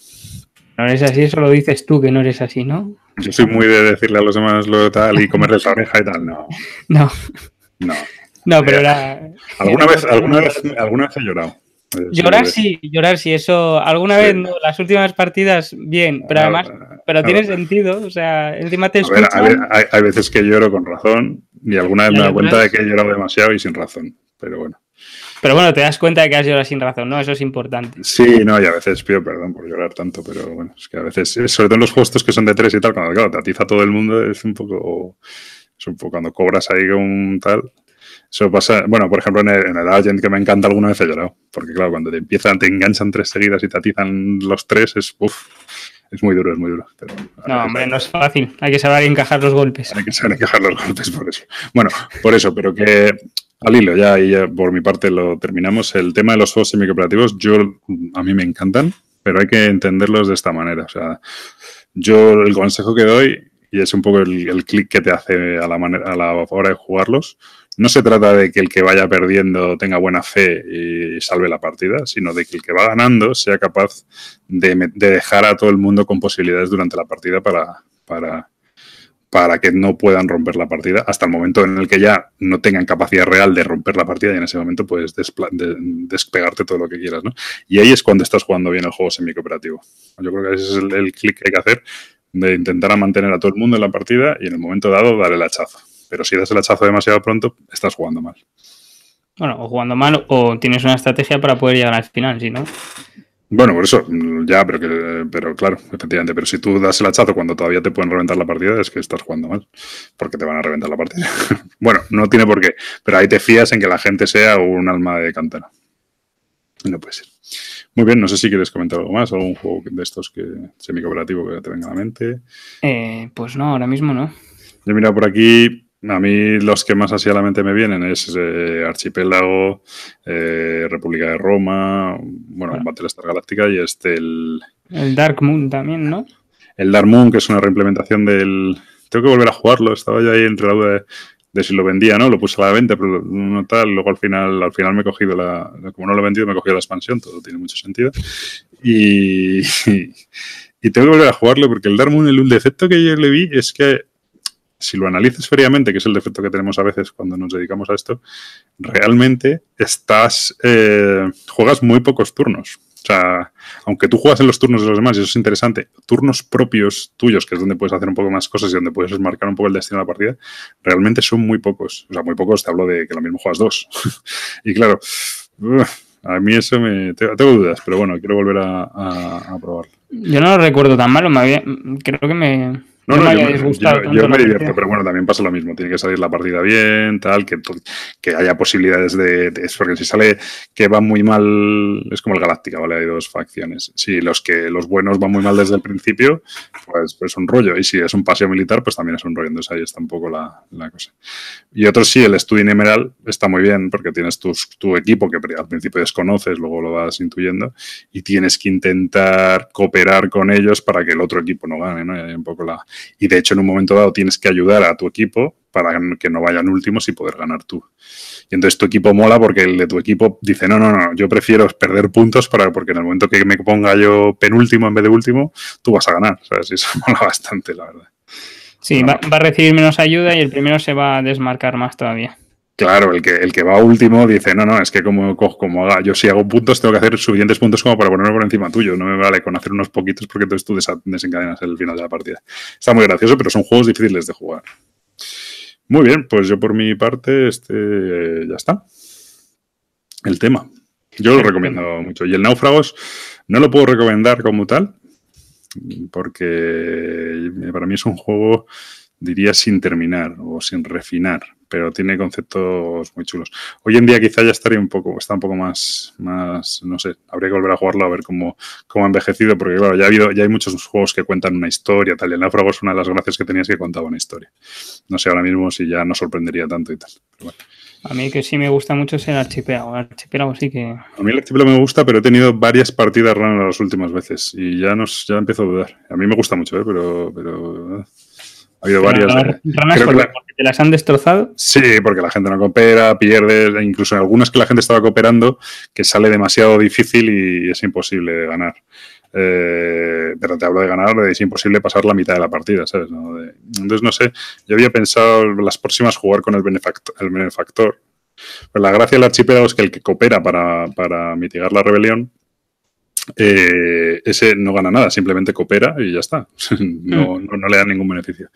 No eres así, eso lo dices tú, que no eres así, ¿no? Yo soy muy de decirle a los demás lo tal y comerles la oreja y tal, no. [LAUGHS] No. No. No, pero era... ¿Alguna vez, alguna vez, alguna vez he llorado? Llorar sí, llorar sí, eso alguna vez, no, las últimas partidas, bien, pero además, pero tiene sentido, o sea, encima te escuchan. hay, veces que lloro con razón y alguna vez me doy cuenta de que he llorado demasiado y sin razón, pero bueno. Pero bueno, te das cuenta de que has llorado sin razón, ¿no? Eso es importante. Sí, no, y a veces pido perdón por llorar tanto, pero bueno, es que a veces, sobre todo en los juegos que son de tres y tal, cuando claro, te atiza todo el mundo, es un poco, es un poco cuando cobras ahí un tal, eso pasa, bueno, por ejemplo, en el, Agent, que me encanta alguna vez he llorado. Porque, claro, cuando te empiezan, te enganchan tres seguidas y te atizan los tres, es, uf, es muy duro, es muy duro. no, hombre, no es fácil. Hay que saber encajar los golpes. Hay que saber encajar los golpes, por eso. Bueno, por eso, pero que al hilo, ya, y ya por mi parte lo terminamos. El tema de los juegos semi-cooperativos, yo, a mí me encantan, pero hay que entenderlos de esta manera. O sea, yo el consejo que doy, y es un poco el, el clic que te hace a la, manera, a la hora de jugarlos, no se trata de que el que vaya perdiendo tenga buena fe y salve la partida, sino de que el que va ganando sea capaz de, dejar a todo el mundo con posibilidades durante la partida para, para, para que no puedan romper la partida hasta el momento en el que ya no tengan capacidad real de romper la partida y en ese momento puedes despegarte todo lo que quieras, ¿no? Y ahí es cuando estás jugando bien el juego semi-cooperativo. Yo creo que ese es el, el clic que hay que hacer de intentar mantener a todo el mundo en la partida y en el momento dado dar el hachazo. Pero si das el hachazo demasiado pronto, estás jugando mal. Bueno, o jugando mal o tienes una estrategia para poder llegar al final, si no. Bueno, por eso, ya, pero, que, pero claro, efectivamente, pero si tú das el hachazo cuando todavía te pueden reventar la partida, es que estás jugando mal, porque te van a reventar la partida. [LAUGHS] bueno, no tiene por qué, pero ahí te fías en que la gente sea un alma de cantera. No puede ser. Muy bien, no sé si quieres comentar algo más, algún juego de estos que semi-cooperativo que te venga a la mente. Eh, pues no, ahora mismo no. Yo mira por aquí, a mí los que más así a la mente me vienen es eh, Archipélago, eh, República de Roma, bueno, bueno. Battlestar Galáctica y este el... El Dark Moon también, ¿no? El Dark Moon, que es una reimplementación del... Tengo que volver a jugarlo, estaba yo ahí entre la duda de, si lo vendía, ¿no? Lo puse a la venta, pero no tal. Luego al final, al final me he cogido la... Como no lo he vendido, me he cogido la expansión, todo tiene mucho sentido. Y... [LAUGHS] y tengo que volver a jugarlo porque el Dark Moon, el defecto que yo le vi es que si lo analizas fríamente, que es el defecto que tenemos a veces cuando nos dedicamos a esto, realmente estás, eh, juegas muy pocos turnos. O sea, aunque tú juegas en los turnos de los demás, y eso es interesante, turnos propios tuyos, que es donde puedes hacer un poco más cosas y donde puedes marcar un poco el destino de la partida, realmente son muy pocos. O sea, muy pocos, te hablo de que lo mismo juegas dos. [LAUGHS] y claro, A mí eso me... Tengo, dudas, pero bueno, quiero volver a, a, probarlo. Yo no lo recuerdo tan malo, creo que me, no, no, yo, me divierto, pero bueno, también pasa lo mismo. Tiene que salir la partida bien, tal, que, que haya posibilidades de, de, Porque si sale que va muy mal, es como el Galáctica, ¿vale? Hay dos facciones. Si los que los buenos van muy mal desde el principio, pues, pues es un rollo. Y si es un paseo militar, pues también es un rollo. Entonces ahí está un poco la, la cosa. Y otro sí, el Studying Emerald está muy bien porque tienes tus, tu equipo que al principio desconoces, luego lo vas intuyendo, y tienes que intentar cooperar con ellos para que el otro equipo no gane, ¿no? Y hay un poco la, y de hecho en un momento dado tienes que ayudar a tu equipo para que no vayan últimos y poder ganar tú. Y entonces tu equipo mola porque el de tu equipo dice, no, no, no, yo prefiero perder puntos para, porque en el momento que me ponga yo penúltimo en vez de último, tú vas a ganar. ¿sabes? Y eso [LAUGHS] mola bastante, la verdad. Sí, va, va, a recibir menos ayuda y el primero se va a desmarcar más todavía. Claro, el que, el que va último dice, no, no, es que como, como haga, yo si hago puntos tengo que hacer suficientes puntos como para ponerme por encima tuyo, no me vale con hacer unos poquitos porque entonces tú desencadenas el final de la partida. Está muy gracioso, pero son juegos difíciles de jugar. Muy bien, pues yo por mi parte, este ya está. El tema. Yo lo recomiendo mucho. Y el Náufragos no lo puedo recomendar como tal, porque para mí es un juego, diría, sin terminar o sin refinar pero tiene conceptos muy chulos. Hoy en día quizá ya estaría un poco, está un poco más, más no sé, habría que volver a jugarlo a ver cómo, cómo ha envejecido, porque claro, ya ha habido, ya hay muchos juegos que cuentan una historia, tal, y el náufrago es una de las gracias que tenías que contaba una historia. No sé ahora mismo si ya no sorprendería tanto y tal. A mí que sí me gusta mucho es el archipiélago. El archipiélago sí que. A mí el archipiélago me gusta, pero he tenido varias partidas raras las últimas veces y ya nos, ya empiezo a dudar. A mí me gusta mucho, ¿eh? pero, pero ha habido varias. porque, te las han destrozado. Sí, porque la gente no coopera, pierde, e incluso en algunas que la gente estaba cooperando, que sale demasiado difícil y es imposible de ganar. Eh, pero te hablo de ganar, es imposible pasar la mitad de la partida, ¿sabes? entonces, no sé, yo había pensado las próximas jugar con el benefactor. El benefactor. Pues la gracia del archipiélago es que el que coopera para, para mitigar la rebelión eh, ese no gana nada, simplemente coopera y ya está. [LAUGHS] no, mm. no, no, le da ningún beneficio.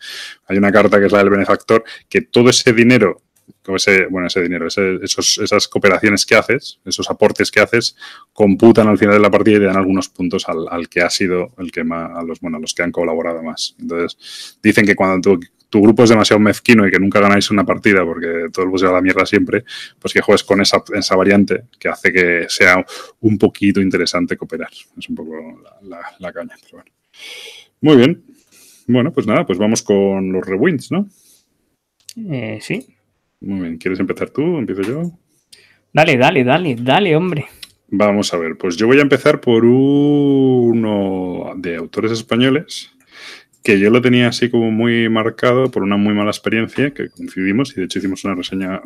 Hay una carta que es la del benefactor, que todo ese dinero, ese, bueno, ese dinero, esos, esas cooperaciones que haces, esos aportes que haces, computan al final de la partida y dan algunos puntos al, al que ha sido el que más, a los, bueno, a los que han colaborado más. Entonces, dicen que cuando tú tu grupo es demasiado mezquino y que nunca ganáis una partida porque todo el mundo se va a la mierda siempre, pues que juegues con esa, esa variante que hace que sea un poquito interesante cooperar. Es un poco la, la, caña. Pero bueno. Muy bien. Bueno, pues nada, pues vamos con los rewinds, ¿no? Eh, sí. Muy bien. ¿Quieres empezar tú? ¿Empiezo yo? Dale, dale, dale, dale, hombre. Vamos a ver, pues yo voy a empezar por uno de autores españoles que yo lo tenía así como muy marcado por una muy mala experiencia que coincidimos y de hecho hicimos una reseña,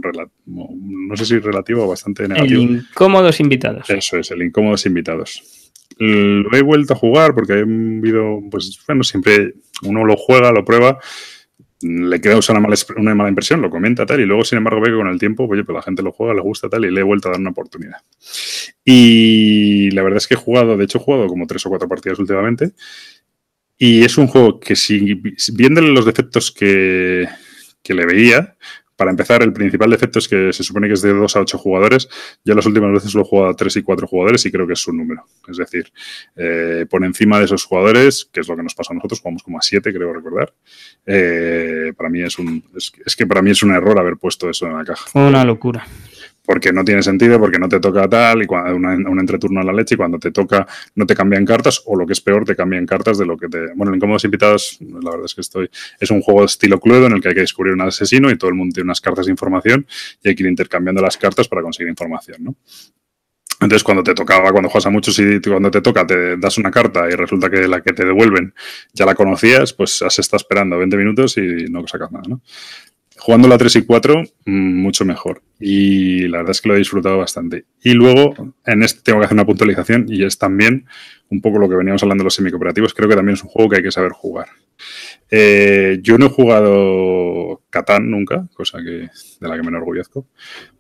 no sé si relativa o bastante negativa. El incómodos invitados. Eso es, el incómodos invitados. Lo he vuelto a jugar porque he habido, pues bueno, siempre uno lo juega, lo prueba, le queda una mala, una mala impresión, lo comenta tal, y luego, sin embargo, ve que con el tiempo, oye, pues la gente lo juega, le gusta tal, y le he vuelto a dar una oportunidad. Y la verdad es que he jugado, de hecho, he jugado como tres o cuatro partidas últimamente, y es un juego que si viéndole los defectos que, que, le veía, para empezar, el principal defecto es que se supone que es de 2 a 8 jugadores. Ya las últimas veces lo he jugado a 3 y 4 jugadores y creo que es su número. Es decir, eh, por encima de esos jugadores, que es lo que nos pasa a nosotros, jugamos como a 7, creo recordar. Eh, para mí es un. Es, es, que para mí es un error haber puesto eso en la caja. Una locura porque no tiene sentido, porque no te toca tal, y cuando un entreturno a la leche, y cuando te toca no te cambian cartas, o lo que es peor, te cambian cartas de lo que te... Bueno, en Incómodos Invitados, la verdad es que estoy... Es un juego estilo Cluedo en el que hay que descubrir un asesino y todo el mundo tiene unas cartas de información y hay que ir intercambiando las cartas para conseguir información, ¿no? Entonces, cuando te tocaba, cuando juegas a muchos y cuando te toca, te das una carta y resulta que la que te devuelven ya la conocías, pues has estado esperando 20 minutos y no sacas nada, ¿no? Jugando la 3 y 4, mm, mucho mejor. Y la verdad es que lo he disfrutado bastante. Y luego, en este tengo que hacer una puntualización y es también un poco lo que veníamos hablando de los semicooperativos. Creo que también es un juego que hay que saber jugar. Eh, yo no he jugado Catán nunca, cosa que, de la que me enorgullezco.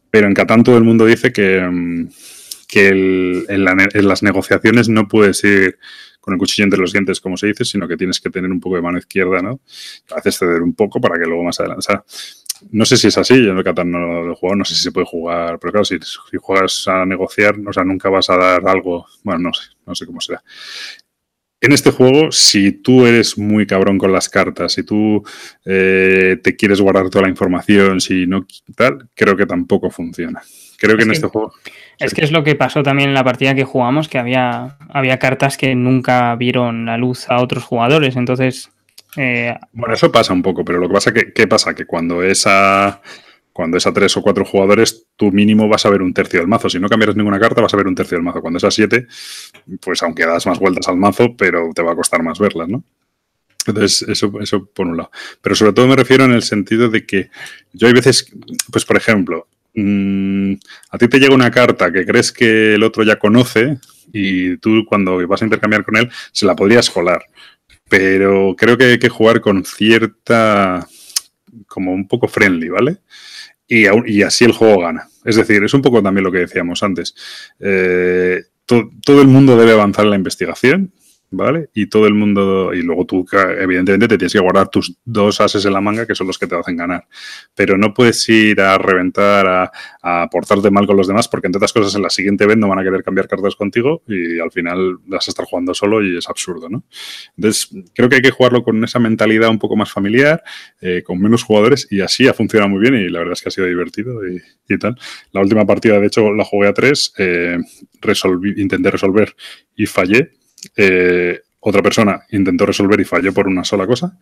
Pero en Catán todo el mundo dice que, mm, que en, en las negociaciones no puedes ir con el cuchillo entre los dientes, como se dice, sino que tienes que tener un poco de mano izquierda, ¿no? A veces ceder un poco para que luego más adelante. O sea, no sé si es así, yo en el Catán no lo he no sé si se puede jugar, pero claro, si, si, juegas a negociar, o sea, nunca vas a dar algo, bueno, no sé, no sé cómo será. En este juego, si tú eres muy cabrón con las cartas, si tú eh, te quieres guardar toda la información, si no tal, creo que tampoco funciona. Creo que es en que, este juego. Es que es lo que pasó también en la partida que jugamos, que había, había cartas que nunca vieron la luz a otros jugadores. Entonces. Eh, bueno, eso pasa un poco, pero lo que pasa que, ¿qué pasa? Que cuando esa cuando es a tres o cuatro jugadores, tu mínimo vas a ver un tercio del mazo. Si no cambias ninguna carta, vas a ver un tercio del mazo. Cuando es a siete, pues aunque das más vueltas al mazo, pero te va a costar más verlas, ¿no? Entonces, eso, eso por un lado. Pero sobre todo me refiero en el sentido de que yo hay veces, pues por ejemplo, mmm, a ti te llega una carta que crees que el otro ya conoce y tú cuando vas a intercambiar con él se la podrías colar. Pero creo que hay que jugar con cierta, como un poco friendly, ¿vale? Y, y, así el juego gana. Es decir, es un poco también lo que decíamos antes. Eh, to, todo el mundo debe avanzar en la investigación ¿vale? Y todo el mundo, y luego tú, evidentemente, te tienes que guardar tus dos ases en la manga, que son los que te hacen ganar. Pero no puedes ir a reventar, a, a portarte mal con los demás, porque entre otras cosas, en la siguiente vez no van a querer cambiar cartas contigo y al final vas a estar jugando solo y es absurdo, ¿no? Entonces, creo que hay que jugarlo con esa mentalidad un poco más familiar, eh, con menos jugadores, y así ha funcionado muy bien y la verdad es que ha sido divertido y, tal. La última partida, de hecho, la jugué a tres, eh, resolví, intenté resolver y fallé eh, otra persona intentó resolver y falló por una sola cosa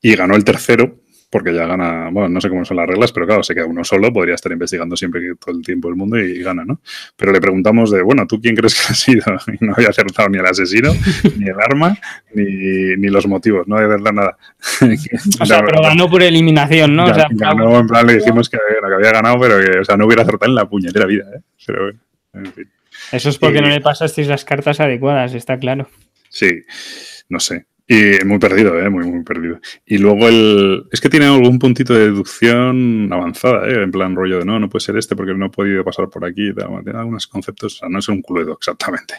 y ganó el tercero porque ya gana, bueno, no sé cómo son las reglas, pero claro, se queda uno solo, podría estar investigando siempre todo el tiempo el mundo y, gana, ¿no? Pero le preguntamos de, bueno, ¿tú quién crees que ha sido? [LAUGHS] Y no había acertado ni el asesino, ni el arma, ni, ni los motivos, no había acertado nada. [LAUGHS] o sea, pero ganó por eliminación, ¿no? Ya, o sea, ganó, en plan, le dijimos que, que, había ganado, pero que, o sea, no hubiera acertado en la puñetera vida, ¿eh? Pero bueno, en fin. Eso es porque y... no le pasasteis las cartas adecuadas, está claro. Sí, no sé. Y muy perdido, ¿eh? muy, muy perdido. Y luego el. Es que tiene algún puntito de deducción avanzada, ¿eh? en plan rollo de no, no puede ser este porque no he podido pasar por aquí. Tiene algunos conceptos, o sea, no es un cluedo exactamente.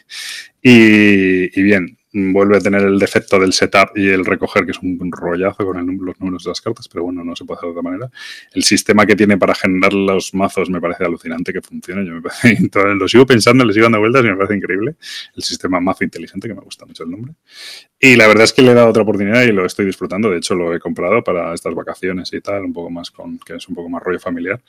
Y, y bien, vuelve a tener el defecto del setup y el recoger, que es un rollazo con los números de las cartas, pero bueno, no se puede hacer de otra manera. El sistema que tiene para generar los mazos me parece alucinante que funcione. Yo me parece, [LAUGHS] lo sigo pensando, le sigo dando vueltas y me parece increíble. El sistema mazo inteligente, que me gusta mucho el nombre. Y la verdad es que le he dado otra oportunidad y lo estoy disfrutando. De hecho, lo he comprado para estas vacaciones y tal, un poco más con, que es un poco más rollo familiar.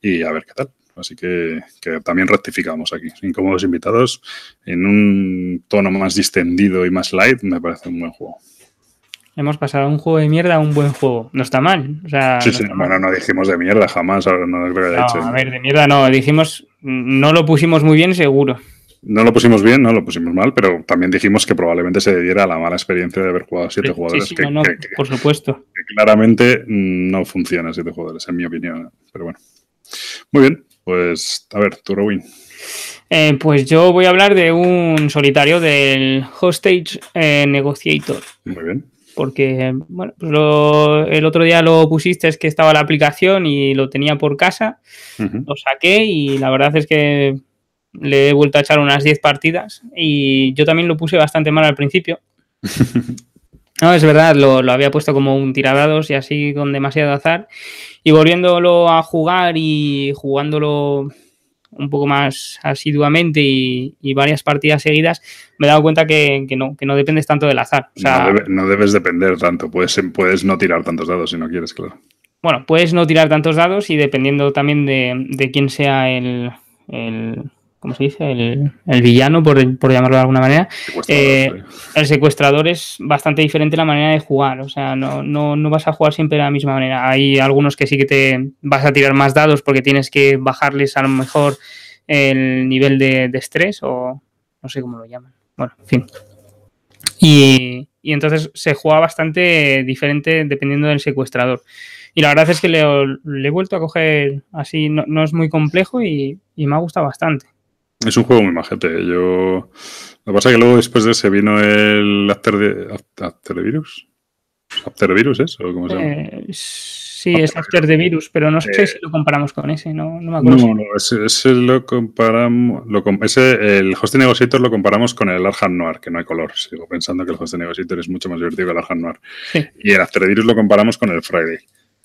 Y a ver qué tal. Así que, que, también rectificamos aquí. Incómodos invitados, en un tono más distendido y más light, me parece un buen juego. Hemos pasado un juego de mierda a un buen juego. No está mal. O sea, sí, sí, no, bueno, no dijimos de mierda jamás. No, creo que haya no, hecho. a ver, de mierda no. Dijimos, no lo pusimos muy bien, seguro. No lo pusimos bien, no lo pusimos mal, pero también dijimos que probablemente se debiera a la mala experiencia de haber jugado a siete Sí, jugadores. sí, sí, que, no, no, que- que- por supuesto. que claramente no funciona siete jugadores, en mi opinión. Pero bueno. Muy bien, pues a ver, tu Rowing. Eh, pues yo voy a hablar de un solitario del Hostage eh, Negotiator. Muy bien. Porque, bueno, pues lo- el otro día lo pusiste, es que estaba la aplicación y lo tenía por casa, lo saqué y la verdad es que le he vuelto a echar unas 10 partidas y yo también lo puse bastante mal al principio. [LAUGHS] No, es verdad, lo, lo había puesto como un tiradados y así con demasiado azar. Y volviéndolo a jugar y jugándolo un poco más asiduamente y, y varias partidas seguidas, me he dado cuenta que, que no, que no dependes tanto del azar. O sea, no, debe- no debes depender tanto. Puedes, puedes no tirar tantos dados si no quieres, claro. bueno, puedes no tirar tantos dados y dependiendo también de, de quién sea el, el- ¿cómo se dice? El, el villano, por, por llamarlo de alguna manera, Eh, el secuestrador es bastante diferente la manera de jugar. O sea, no, no, no vas a jugar siempre de la misma manera. Hay algunos que sí que te vas a tirar más dados porque tienes que bajarles a lo mejor el nivel de, de estrés o no sé cómo lo llaman. Bueno, en fin. Y, y entonces se juega bastante diferente dependiendo del secuestrador. Y la verdad es que le, le he vuelto a coger así, no, no es muy complejo y, y me ha gustado bastante. Es un juego muy majete. Yo. Lo que pasa es que luego después de ese vino el After, de, After the Virus. ¿After the Virus es? ¿O cómo se llama? Eh, sí, es After the Virus, pero no sé Eh, si lo comparamos con ese, no, no me acuerdo. No, no, ese, ese lo comparamos. Lo, com- ese, el Hosting Negotiator lo comparamos con el Arkham Noir, que no hay color. Sigo pensando que el Hosting Negotiator es mucho más divertido que el Arkham Noir. Sí. Y el After the Virus lo comparamos con el Friday.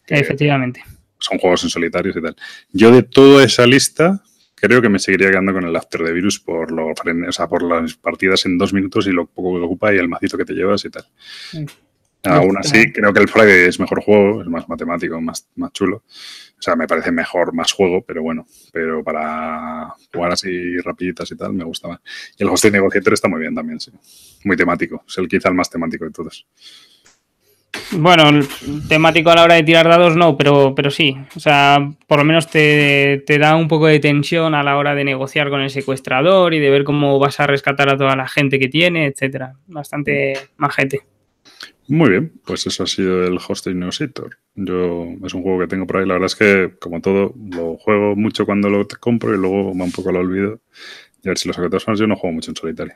que- Efectivamente. son juegos en solitarios y tal. Yo de toda esa lista creo que me seguiría quedando con el After the Virus por, lo, o sea, por las partidas en dos minutos y lo poco que ocupa y el macito que te llevas y tal. Mm. Aún así, creo que el Friday es mejor juego, es más matemático, más, más chulo. O sea, me parece mejor, más juego, pero bueno, pero para jugar así rapiditas y tal, me gusta más. Y el Hosting Negotiator está muy bien también, sí. Muy temático, es el quizá el más temático de todos. Bueno, temático a la hora de tirar dados no, pero, pero sí. O sea, por lo menos te, te, da un poco de tensión a la hora de negociar con el secuestrador y de ver cómo vas a rescatar a toda la gente que tiene, etcétera. Bastante majete. Muy bien, pues eso ha sido el Hosting Negotiator. Yo es un juego que tengo por ahí. La verdad es que, como todo, lo juego mucho cuando lo compro y luego va un poco lo olvido. Y a ver si lo saco de todas Yo no juego mucho en solitario.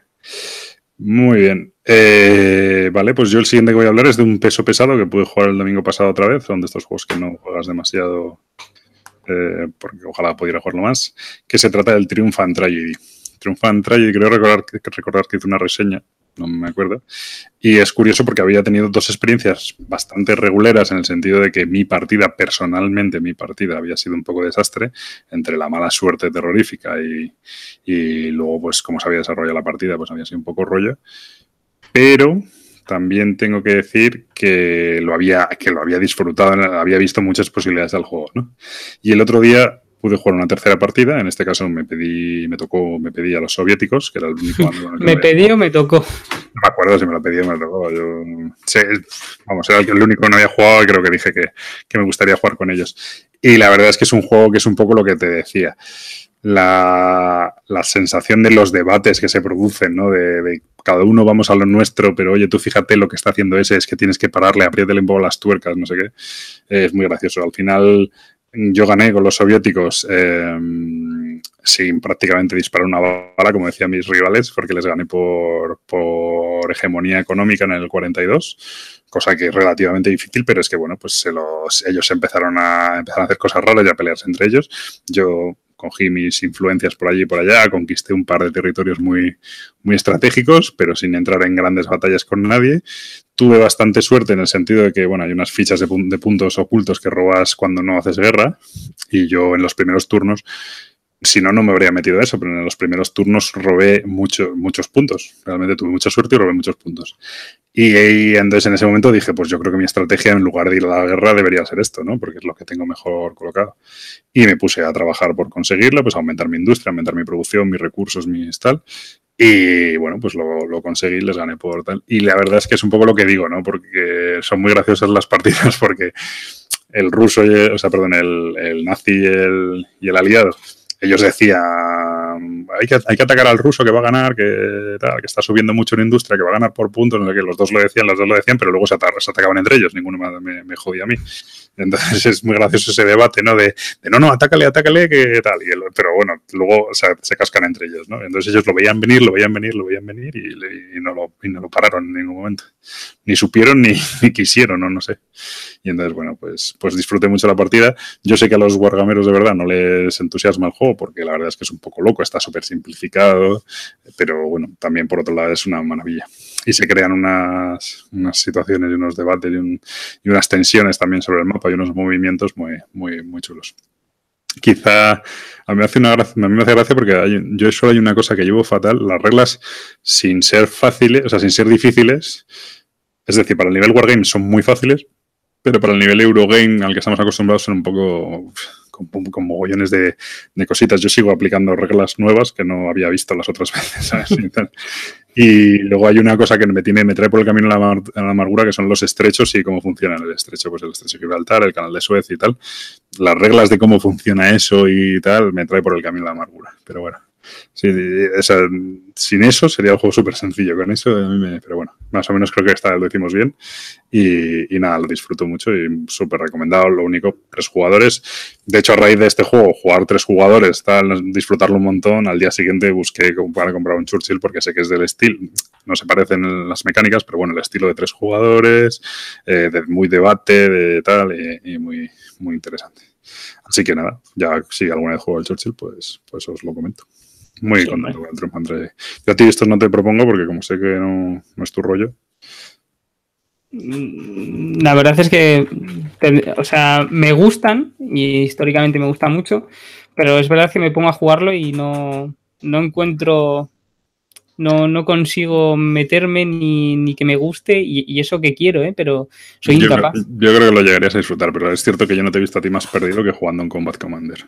Muy bien. Eh, vale, pues yo el siguiente que voy a hablar es de un peso pesado que pude jugar el domingo pasado otra vez. Son de estos juegos que no juegas demasiado, eh, porque ojalá pudiera jugarlo más. Que se trata del Triumphant Tragedy. Triumphant Tragedy, creo recordar, recordar que hice una reseña no me acuerdo. Y es curioso porque había tenido dos experiencias bastante regulares en el sentido de que mi partida, personalmente mi partida, había sido un poco desastre entre la mala suerte terrorífica y, y luego, pues, cómo se había desarrollado la partida, pues había sido un poco rollo. Pero también tengo que decir que lo había, que lo había disfrutado, había visto muchas posibilidades del juego, ¿no? Y el otro día pude jugar una tercera partida. En este caso me pedí, me tocó, me pedí a los soviéticos, que era el único [LAUGHS] ¿Me pedí o me tocó? No me acuerdo si me lo pedí o me lo tocó. Yo, vamos, era el único que no había jugado y creo que dije que, que, me gustaría jugar con ellos. Y la verdad es que es un juego que es un poco lo que te decía. La, la sensación de los debates que se producen, ¿no? De, de, cada uno vamos a lo nuestro, pero oye, tú fíjate lo que está haciendo ese, es que tienes que pararle, apriétele un poco las tuercas, no sé qué. Es muy gracioso. Al final yo gané con los soviéticos eh, sin prácticamente disparar una bala, como decían mis rivales, porque les gané por, por hegemonía económica en el 42, cosa que es relativamente difícil, pero es que, bueno, pues se los, ellos empezaron a, empezaron a hacer cosas raras y a pelearse entre ellos. Yo cogí mis influencias por allí y por allá, conquisté un par de territorios muy, muy estratégicos, pero sin entrar en grandes batallas con nadie. Tuve bastante suerte en el sentido de que, bueno, hay unas fichas de, de puntos ocultos que robas cuando no haces guerra, y yo en los primeros turnos si no, no me habría metido eso, pero en los primeros turnos robé mucho, muchos puntos. Realmente tuve mucha suerte y robé muchos puntos. Y, entonces en ese momento dije, pues yo creo que mi estrategia en lugar de ir a la guerra debería ser esto, ¿no? Porque es lo que tengo mejor colocado. Y me puse a trabajar por conseguirlo, pues aumentar mi industria, aumentar mi producción, mis recursos, mis tal. Y bueno, pues lo, lo, conseguí, les gané por tal. Y la verdad es que es un poco lo que digo, ¿no? Porque son muy graciosas las partidas [LAUGHS] porque el ruso, o sea, perdón, el, el nazi y el, y el aliado ellos decían, hay que, hay que atacar al ruso que va a ganar, que, tal, que está subiendo mucho en industria, que va a ganar por puntos, no sé Los dos lo decían, los dos lo decían, pero luego se, atacaban entre ellos, ninguno me, me, jodía a mí. Entonces es muy gracioso ese debate, ¿no? De, no, no, atácale, atácale, que tal. Y pero bueno, luego se cascan entre ellos, ¿no? Entonces ellos lo veían venir, lo veían venir, lo veían venir y, no, lo, y no lo pararon en ningún momento. Ni supieron [LAUGHS] ni, quisieron, ¿no? No sé. Y entonces, bueno, pues, pues disfruté mucho la partida. Yo sé que a los wargameros de verdad no les entusiasma el juego porque la verdad es que es un poco loco, está súper simplificado, pero bueno, también por otro lado es una maravilla. Y se crean unas, unas situaciones y unos debates y, y, unas tensiones también sobre el mapa y unos movimientos muy, muy, muy chulos. Quizá a mí me hace, una gracia, porque hay, yo solo hay una cosa que llevo fatal, las reglas sin ser fáciles, o sea, sin ser difíciles, es decir, para el nivel Wargame son muy fáciles, pero para el nivel Eurogame al que estamos acostumbrados son un poco con, mogollones de, cositas. Yo sigo aplicando reglas nuevas que no había visto las otras [LAUGHS] veces. Y, luego hay una cosa que me, tiene, me trae por el camino la, amargura, que son los estrechos y cómo funciona el estrecho. Pues el estrecho de Gibraltar, el canal de Suez y tal. Las reglas de cómo funciona eso y tal me trae por el camino la amargura. Pero bueno. Sin eso sería el juego súper sencillo. Con eso, a mí me, pero bueno, más o menos creo que esta lo hicimos bien. Y, nada, lo disfruto mucho y súper recomendado. Lo único, tres jugadores. De hecho, a raíz de este juego, jugar tres jugadores, tal, disfrutarlo un montón. Al día siguiente busqué para comprar un Churchill porque sé que es del estilo. No se parecen las mecánicas, pero bueno, el estilo de tres jugadores, eh, muy debate, de tal, y, y muy, muy interesante. Así que nada, ya si alguna vez juego al Churchill, pues, pues os lo comento. Muy sí, contento con el triunfo, 3. Yo a ti esto no te propongo porque como sé que no, no es tu rollo. mm, la verdad es que, o sea, me gustan y históricamente me gustan mucho, pero es verdad que me pongo a jugarlo y no, no encuentro no, no consigo meterme ni, que me guste y, eso que quiero, ¿eh? pero soy incapaz. yo creo que lo llegarías a disfrutar, pero es cierto que yo no te he visto a ti más perdido que jugando en Combat Commander.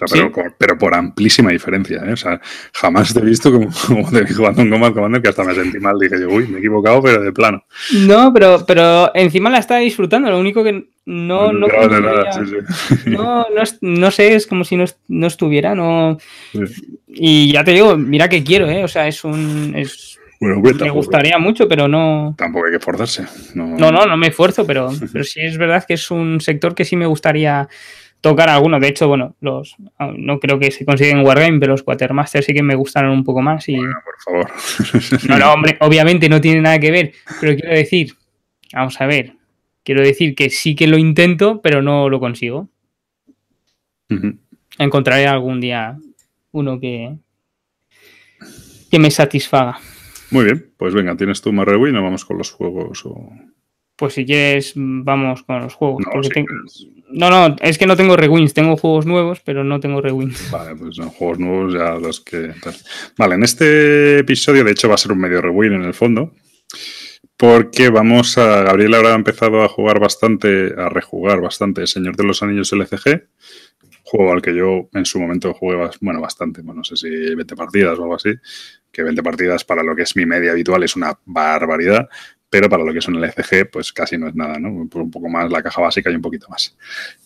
O sea, pero, por amplísima diferencia, ¿eh? O sea, jamás te he visto como, [LAUGHS] te vi jugando en Combat Commander que hasta me sentí mal. Dije yo, uy, me he equivocado, pero de plano. No, pero, pero encima la estaba disfrutando. Lo único que no... No, no, no, sé, es como si no, estuviera, no... Y ya te digo, mira que quiero, ¿eh? O sea, es un... Es, me gustaría mucho, pero no. Tampoco hay que forzarse. No, no, no, no me esfuerzo, pero, [LAUGHS] pero sí es verdad que es un sector que sí me gustaría tocar alguno. De hecho, bueno, los no creo que se consiguen en Wargame, pero los Quatermasters sí que me gustaron un poco más. Y... Bueno, por favor. [LAUGHS] No, no, hombre, obviamente no tiene nada que ver, pero quiero decir, vamos a ver, quiero decir que sí que lo intento, pero no lo consigo. Encontraré algún día uno que, que me satisfaga. Muy bien, pues venga, tienes tu más y no vamos con los juegos o... Pues si quieres, vamos con los juegos. No, no, es que no tengo rewins, tengo juegos nuevos, pero no tengo rewins. Vale, pues son juegos nuevos ya los que... Vale, en este episodio de hecho va a ser un medio rewin en el fondo, porque vamos a... Gabriel ahora ha empezado a jugar bastante, a rejugar bastante Señor de los Anillos LCG, juego al que yo en su momento jugué, bueno, bastante, bueno, no sé si 20 partidas o algo así, que 20 partidas para lo que es mi media habitual es una barbaridad, pero para lo que es un LCG, pues casi no es nada, ¿no? Un poco más la caja básica y un poquito más.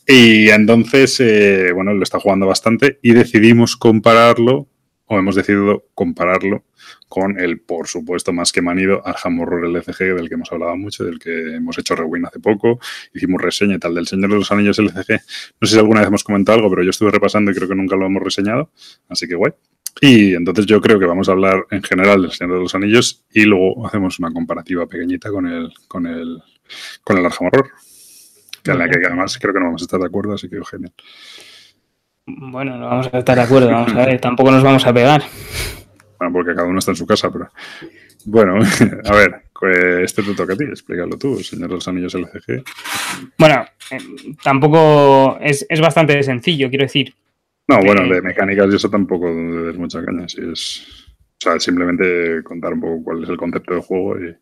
Y entonces, eh, bueno, lo está jugando bastante y decidimos compararlo, o hemos decidido compararlo con el, por supuesto, más que manido Arkham Horror LCG, del que hemos hablado mucho, del que hemos hecho rewind hace poco, hicimos reseña y tal, del Señor de los Anillos LCG. No sé si alguna vez hemos comentado algo, pero yo estuve repasando y creo que nunca lo hemos reseñado, así que guay. Y entonces yo creo que vamos a hablar en general del Señor de los Anillos y luego hacemos una comparativa pequeñita con el, con el, con el Arkham Horror, que en la que además creo que no vamos a estar de acuerdo, así que genial. Bueno, no vamos a estar de acuerdo, vamos a ver, tampoco nos vamos a pegar. Bueno, porque cada uno está en su casa, pero... Bueno, [LAUGHS] a ver, pues, este te toca a ti, explícalo tú, Señor de los Anillos LCG. Bueno, eh, tampoco es, es bastante sencillo, quiero decir, no, bueno, de mecánicas y eso tampoco es mucha caña. Si es, o sea, simplemente contar un poco cuál es el concepto del juego. Y...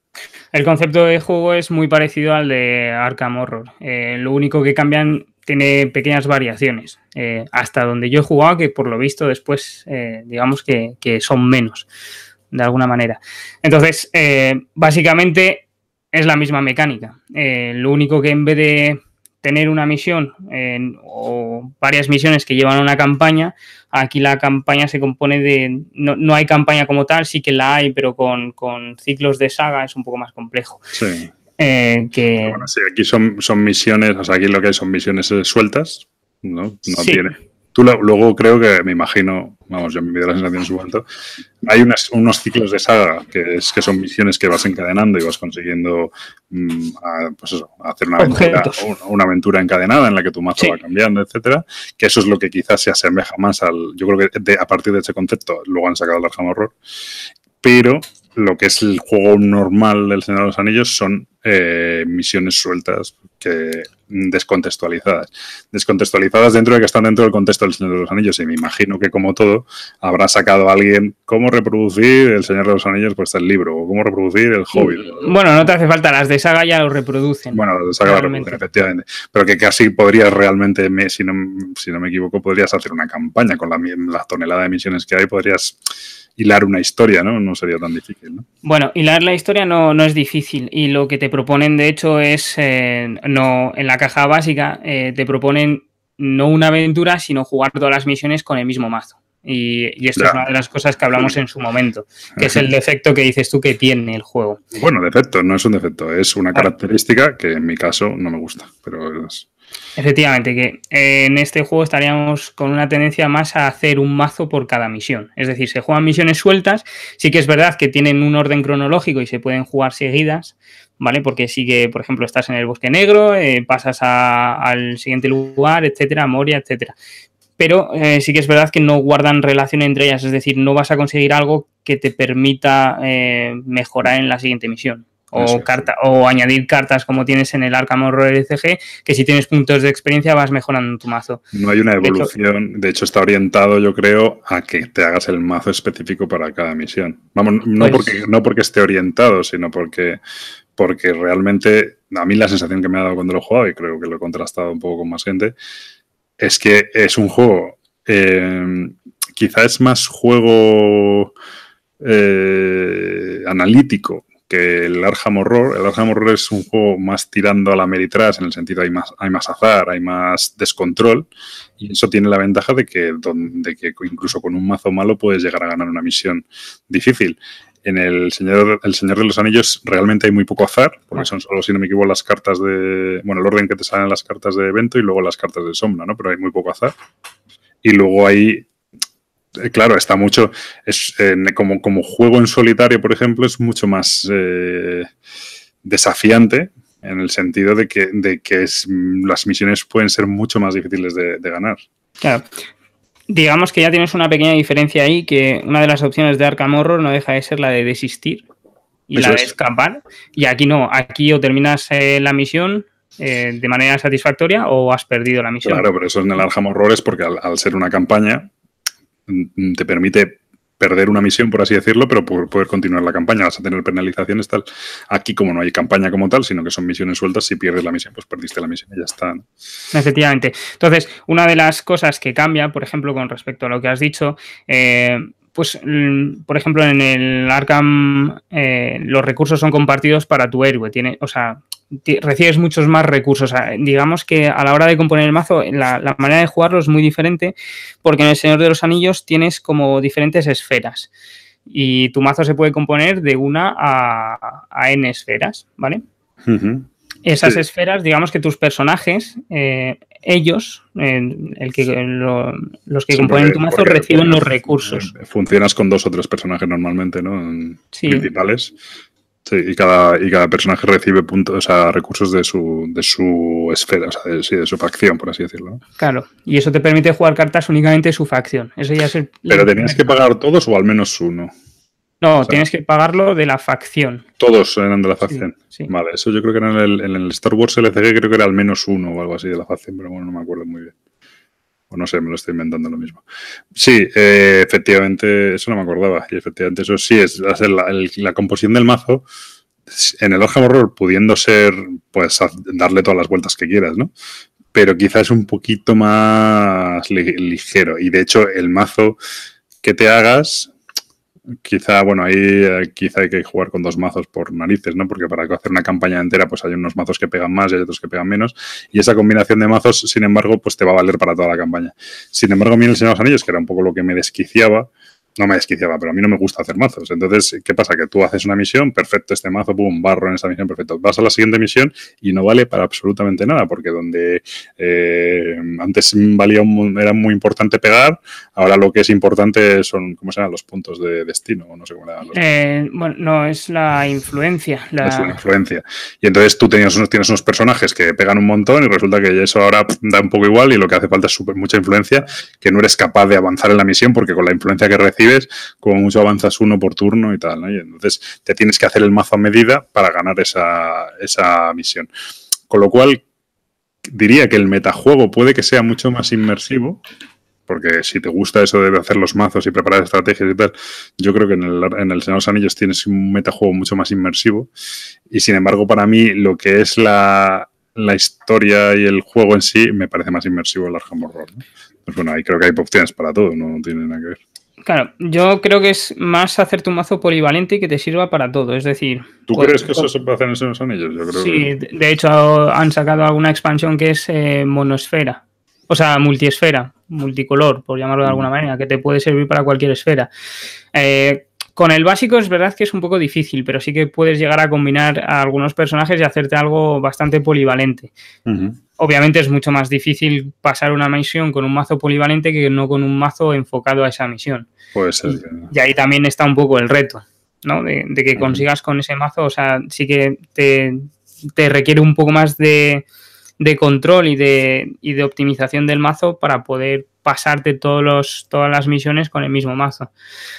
El concepto de juego es muy parecido al de Arkham Horror. Eh, lo único que cambian tiene pequeñas variaciones. Eh, hasta donde yo he jugado, que por lo visto después, eh, digamos que, son menos, de alguna manera. Entonces, básicamente es la misma mecánica. lo único que en vez de tener una misión o varias misiones que llevan una campaña, aquí la campaña se compone de, no, hay campaña como tal, sí que la hay, pero con, ciclos de saga es un poco más complejo. Sí. Eh, que... Bueno, sí, aquí son, son misiones, o sea, aquí lo que hay son misiones sueltas, ¿no? No tiene. Tú luego creo que, me imagino, vamos, yo me dio la sensación en su momento, hay unos ciclos de saga que, es, que son misiones que vas encadenando y vas consiguiendo mm, pues eso, hacer una aventura, una aventura encadenada en la que tu mazo va cambiando, etcétera, que eso es lo que quizás se asemeja más al, yo creo que a partir de ese concepto luego han sacado el Arkham Horror, pero lo que es el juego normal del Señor de los Anillos son eh, misiones sueltas que descontextualizadas. Descontextualizadas dentro de que están dentro del contexto del Señor de los Anillos. Y me imagino que, como todo, habrá sacado a alguien cómo reproducir el Señor de los Anillos, pues el libro, o cómo reproducir el Hobbit. Bueno, no te hace falta, las de saga ya lo reproducen. Bueno, las de saga lo reproducen, efectivamente. Pero que casi podrías realmente, si, no, si no me equivoco, podrías hacer una campaña con la, la tonelada de misiones que hay, podrías hilar una historia, ¿no? No sería tan difícil, ¿no? Bueno, hilar la historia no, no es difícil y lo que te proponen, de hecho, es, eh, no, en la caja básica, eh, te proponen no una aventura, sino jugar todas las misiones con el mismo mazo. Y, esto es una de las cosas que hablamos en su momento, que es el defecto que dices tú que tiene el juego. Bueno, defecto, no es un defecto, es una característica que en mi caso no me gusta, pero es, Efectivamente, que eh, en este juego estaríamos con una tendencia más a hacer un mazo por cada misión. Es decir, se juegan misiones sueltas. Sí que es verdad que tienen un orden cronológico y se pueden jugar seguidas, ¿vale? Porque sí que, por ejemplo, estás en el bosque negro, eh, pasas al siguiente lugar, etcétera, Moria, etcétera. Pero eh, sí que es verdad que no guardan relación entre ellas, es decir, no vas a conseguir algo que te permita mejorar en la siguiente misión O, carta, o añadir cartas como tienes en el Arkham Horror LCG, que si tienes puntos de experiencia vas mejorando tu mazo. No hay una evolución, de hecho, está orientado, yo creo, a que te hagas el mazo específico para cada misión. Vamos, no, pues porque, no porque esté orientado, sino porque, porque realmente a mí la sensación que me ha dado cuando lo he jugado, y creo que lo he contrastado un poco con más gente, es que es un juego, eh, quizá es más juego eh, analítico que el Arkham Horror. El Arkham Horror es un juego más tirando a la Meritrash en el sentido hay más, hay más azar, hay más descontrol y eso tiene la ventaja de que, de que incluso con un mazo malo puedes llegar a ganar una misión difícil. En el Señor, el Señor de los Anillos realmente hay muy poco azar, porque son solo, si no me equivoco, las cartas de. Bueno, el orden que te salen las cartas de evento y luego las cartas de sombra, ¿no? Pero hay muy poco azar. Y luego hay claro, está mucho, es, como, como, juego en solitario, por ejemplo, es mucho más eh, desafiante en el sentido de que, de que es, las misiones pueden ser mucho más difíciles de, ganar. Claro. Digamos que ya tienes una pequeña diferencia ahí, que una de las opciones de Arkham Horror no deja de ser la de desistir y la de escapar. Y aquí no, aquí o terminas eh, la misión de manera satisfactoria o has perdido la misión. Claro, pero eso en el Arkham Horror es porque al ser una campaña, te permite perder una misión, por así decirlo, pero por poder continuar la campaña. Vas a tener penalizaciones tal. Aquí, como no hay campaña como tal, sino que son misiones sueltas, si pierdes la misión, pues perdiste la misión y ya está. Efectivamente. Entonces, una de las cosas que cambia, por ejemplo, con respecto a lo que has dicho, eh, pues, mm, por ejemplo, en el Arkham eh, los recursos son compartidos para tu héroe. Tiene, o sea, recibes muchos más recursos. digamos que a la hora de componer el mazo, la, manera de jugarlo es muy diferente porque en el Señor de los Anillos tienes como diferentes esferas y tu mazo se puede componer de una a, n esferas, ¿vale? Esas esferas, digamos que tus personajes, eh, ellos, el que, los que componen tu mazo, reciben los recursos. Funcionas con dos o tres personajes normalmente, ¿no? Principales. Sí, y cada, y cada personaje recibe puntos, o sea, recursos de su, de su esfera, o sea, de, sí, de su facción, por así decirlo. Claro, y eso te permite jugar cartas únicamente de su facción. Eso ya es Pero tenías que pagar todos o al menos uno. No, tienes que pagarlo de la facción. Todos eran de la facción. Vale, eso yo creo que era en el, en el Star Wars LCG, creo que era al menos uno o algo así de la facción, pero bueno, no me acuerdo muy bien no sé, me lo estoy inventando lo mismo. Sí, eh, efectivamente, eso no me acordaba. Y efectivamente, eso sí es hacer la, composición del mazo. En el Arkham Horror, pudiendo ser, pues, darle todas las vueltas que quieras, ¿no? Pero quizás un poquito más ligero. Y de hecho, el mazo que te hagas quizá, bueno, ahí eh, quizá hay que jugar con dos mazos por narices, ¿no? Porque para hacer una campaña entera, pues hay unos mazos que pegan más y hay otros que pegan menos. Y esa combinación de mazos, sin embargo, pues te va a valer para toda la campaña. Sin embargo, a mí el Señor de los Anillos, que era un poco lo que me desquiciaba, no me desquiciaba, pero a mí no me gusta hacer mazos. Entonces, ¿qué pasa? Que tú haces una misión, perfecto, este mazo, pum, barro en esa misión, perfecto. Vas a la siguiente misión y no vale para absolutamente nada, porque donde eh, antes valía era muy importante pegar, ahora lo que es importante son, ¿cómo se llaman? Los puntos de destino, no sé cómo eh, bueno, no, es la influencia. La... Es la influencia. Y entonces tú tenías unos, tienes unos personajes que pegan un montón y resulta que eso ahora da un poco igual y lo que hace falta es super, mucha influencia, que no eres capaz de avanzar en la misión porque con la influencia que recibes como mucho avanzas uno por turno y tal, Y entonces te tienes que hacer el mazo a medida para ganar esa, esa misión. Con lo cual, diría que el metajuego puede que sea mucho más inmersivo, porque si te gusta eso de hacer los mazos y preparar estrategias y tal, yo creo que en el, en el Señor de los Anillos tienes un metajuego mucho más inmersivo. Y sin embargo, para mí, lo que es la, la historia y el juego en sí, me parece más inmersivo el Arkham Horror. Pues bueno, ahí creo que hay opciones para todo, no tiene nada que ver. Claro, yo creo que es más hacerte un mazo polivalente y que te sirva para todo. Es decir. ¿Tú crees que eso se puede hacer en los anillos? Yo creo sí, de hecho han sacado alguna expansión que es eh, monosfera. O sea, multiesfera, multicolor, por llamarlo de alguna mm. manera, que te puede servir para cualquier esfera. Eh, con el básico es verdad que es un poco difícil, pero sí que puedes llegar a combinar a algunos personajes y hacerte algo bastante polivalente. Obviamente es mucho más difícil pasar una misión con un mazo polivalente que no con un mazo enfocado a esa misión. Puede ser. Y, ahí también está un poco el reto, ¿no? De, que consigas con ese mazo, o sea, sí que te, requiere un poco más de, control y de, y de optimización del mazo para poder pasarte todos los, todas las misiones con el mismo mazo.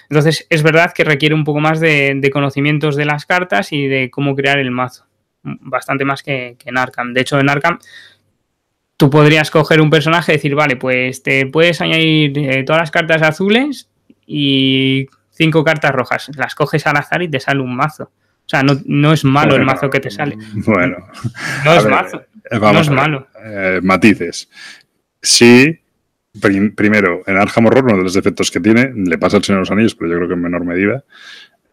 Entonces, es verdad que requiere un poco más de, conocimientos de las cartas y de cómo crear el mazo. Bastante más que, en Arkham. De hecho, en Arkham tú podrías coger un personaje y decir, vale, pues te puedes añadir eh, todas las cartas azules y cinco cartas rojas. Las coges al azar y te sale un mazo. O sea, no, es malo el mazo que te sale. [LAUGHS] Bueno. No es mazo. No es malo. Eh, matices. Sí, primero, en Arkham Horror, uno de los defectos que tiene, le pasa al Señor de los Anillos, pero yo creo que en menor medida,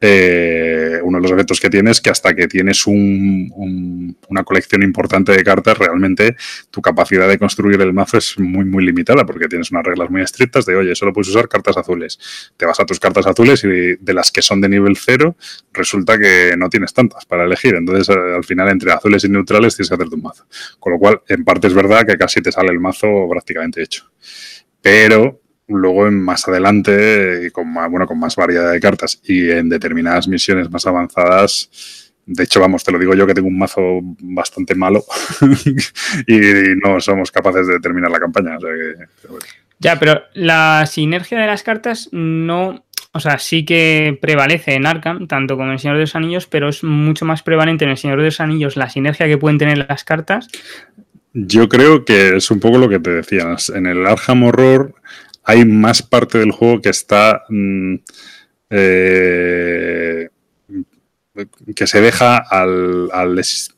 eh, uno de los efectos que tienes es que hasta que tienes una colección importante de cartas, realmente tu capacidad de construir el mazo es muy, muy limitada porque tienes unas reglas muy estrictas de, oye, solo puedes usar cartas azules. Te vas a tus cartas azules y de las que son de nivel cero, resulta que no tienes tantas para elegir. Entonces, eh, al final, entre azules y neutrales tienes que hacer tu mazo. Con lo cual, en parte es verdad que casi te sale el mazo prácticamente hecho. Pero luego en más adelante, con más, bueno, con más variedad de cartas y en determinadas misiones más avanzadas, de hecho, vamos, te lo digo yo que tengo un mazo bastante malo [LAUGHS] y no somos capaces de terminar la campaña. Ya, pero la sinergia de las cartas no. O sea, sí que prevalece en Arkham, tanto como en El Señor de los Anillos, pero es mucho más prevalente en El Señor de los Anillos la sinergia que pueden tener las cartas. Yo creo que es un poco lo que te decías. En el Arkham Horror hay más parte del juego que está mm, eh, que se deja al,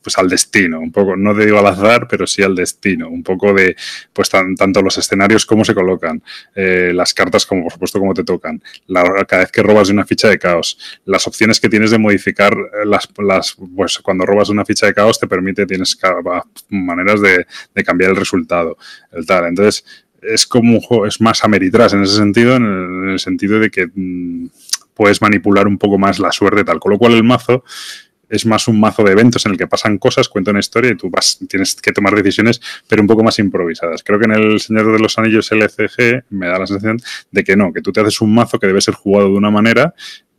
pues al destino, un poco, no digo al azar, pero sí al destino, un poco de, pues tanto los escenarios como se colocan, eh, las cartas como por supuesto como te tocan, cada vez que robas de una ficha de caos, las opciones que tienes de modificar las, las pues cuando robas una ficha de caos te permite, tienes maneras de, de cambiar el resultado, el tal, entonces es como un juego, es más Ameritrash en ese sentido, en el, sentido de que mm, puedes manipular un poco más la suerte tal. Con lo cual el mazo es más un mazo de eventos en el que pasan cosas, cuenta una historia y tú vas, tienes que tomar decisiones, pero un poco más improvisadas. Creo que en el Señor de los Anillos LCG me da la sensación de que no, que tú te haces un mazo que debe ser jugado de una manera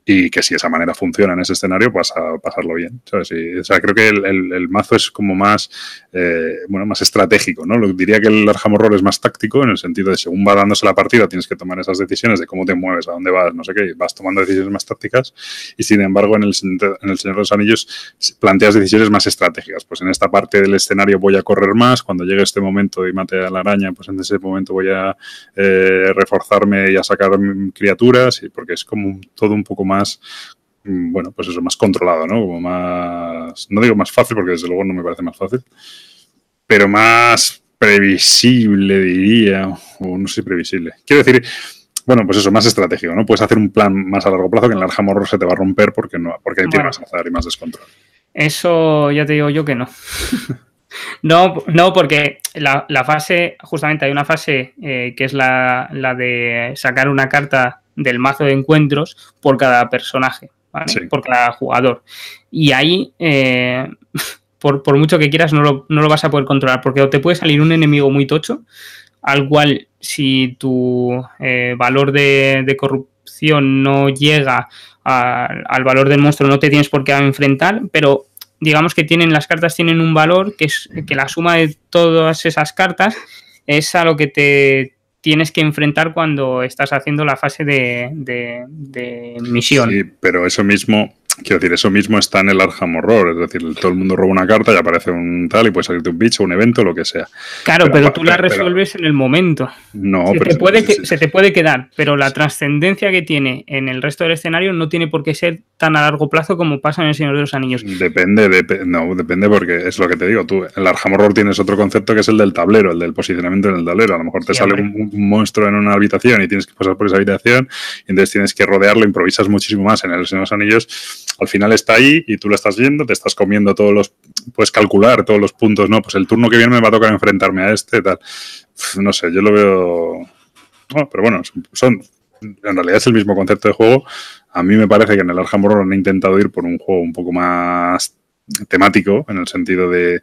y que si esa manera funciona en ese escenario, vas a pasarlo bien. o sea, creo que el, mazo es como más, eh, bueno, más estratégico, ¿no? Lo, diría que el Arkham Horror es más táctico en el sentido de según va dándose la partida tienes que tomar esas decisiones de cómo te mueves, a dónde vas, no sé qué, vas tomando decisiones más tácticas y sin embargo en el, en el Señor de los Anillos planteas decisiones más estratégicas. Pues en esta parte del escenario voy a correr más, cuando llegue este momento y mate a la araña, pues en ese momento voy a eh, reforzarme y a sacar criaturas, porque es como todo un poco más más, mm, bueno, pues eso, más controlado, ¿no? Como más, no digo más fácil porque desde luego no me parece más fácil, pero más previsible, diría, o no sé, previsible. Quiero decir, bueno, pues eso, más estratégico, ¿no? Puedes hacer un plan más a largo plazo que en el Arkham se te va a romper porque no, porque tiene más azar y más descontrol. Eso ya te digo yo que no. [LAUGHS] no, no, porque la, fase, justamente hay una fase eh, que es la, la de sacar una carta del mazo de encuentros por cada personaje, por cada jugador. Y ahí, eh, [LAUGHS] por, mucho que quieras, no lo, vas a poder controlar, porque te puede salir un enemigo muy tocho, al cual si tu eh, valor de, corrupción no llega al valor del monstruo, no te tienes por qué enfrentar, pero digamos que tienen las cartas tienen un valor que es que la suma de todas esas cartas es a lo que te, tienes que enfrentar cuando estás haciendo la fase de, de misión. Sí, pero eso mismo Quiero decir, eso mismo está en el Arkham Horror, es decir, todo el mundo roba una carta y aparece un tal y puede salirte un bicho, un evento, lo que sea. Claro, pero, tú la resuelves en el momento. No, se te, puede se te puede quedar, pero la trascendencia que tiene en el resto del escenario no tiene por qué ser tan a largo plazo como pasa en El Señor de los Anillos. Depende, no, depende porque es lo que te digo, tú en el Arkham Horror tienes otro concepto que es el del tablero, el del posicionamiento en el tablero. A lo mejor te sale un, monstruo en una habitación y tienes que pasar por esa habitación y entonces tienes que rodearlo, improvisas muchísimo más en El Señor de los Anillos al final está ahí y tú lo estás viendo, te estás comiendo todos los, puedes calcular todos los puntos, ¿no? Pues el turno que viene me va a tocar enfrentarme a este, tal. No sé, yo lo veo... pero bueno, son, en realidad es el mismo concepto de juego. A mí me parece que en el Arkham han intentado ir por un juego un poco más temático, en el sentido de,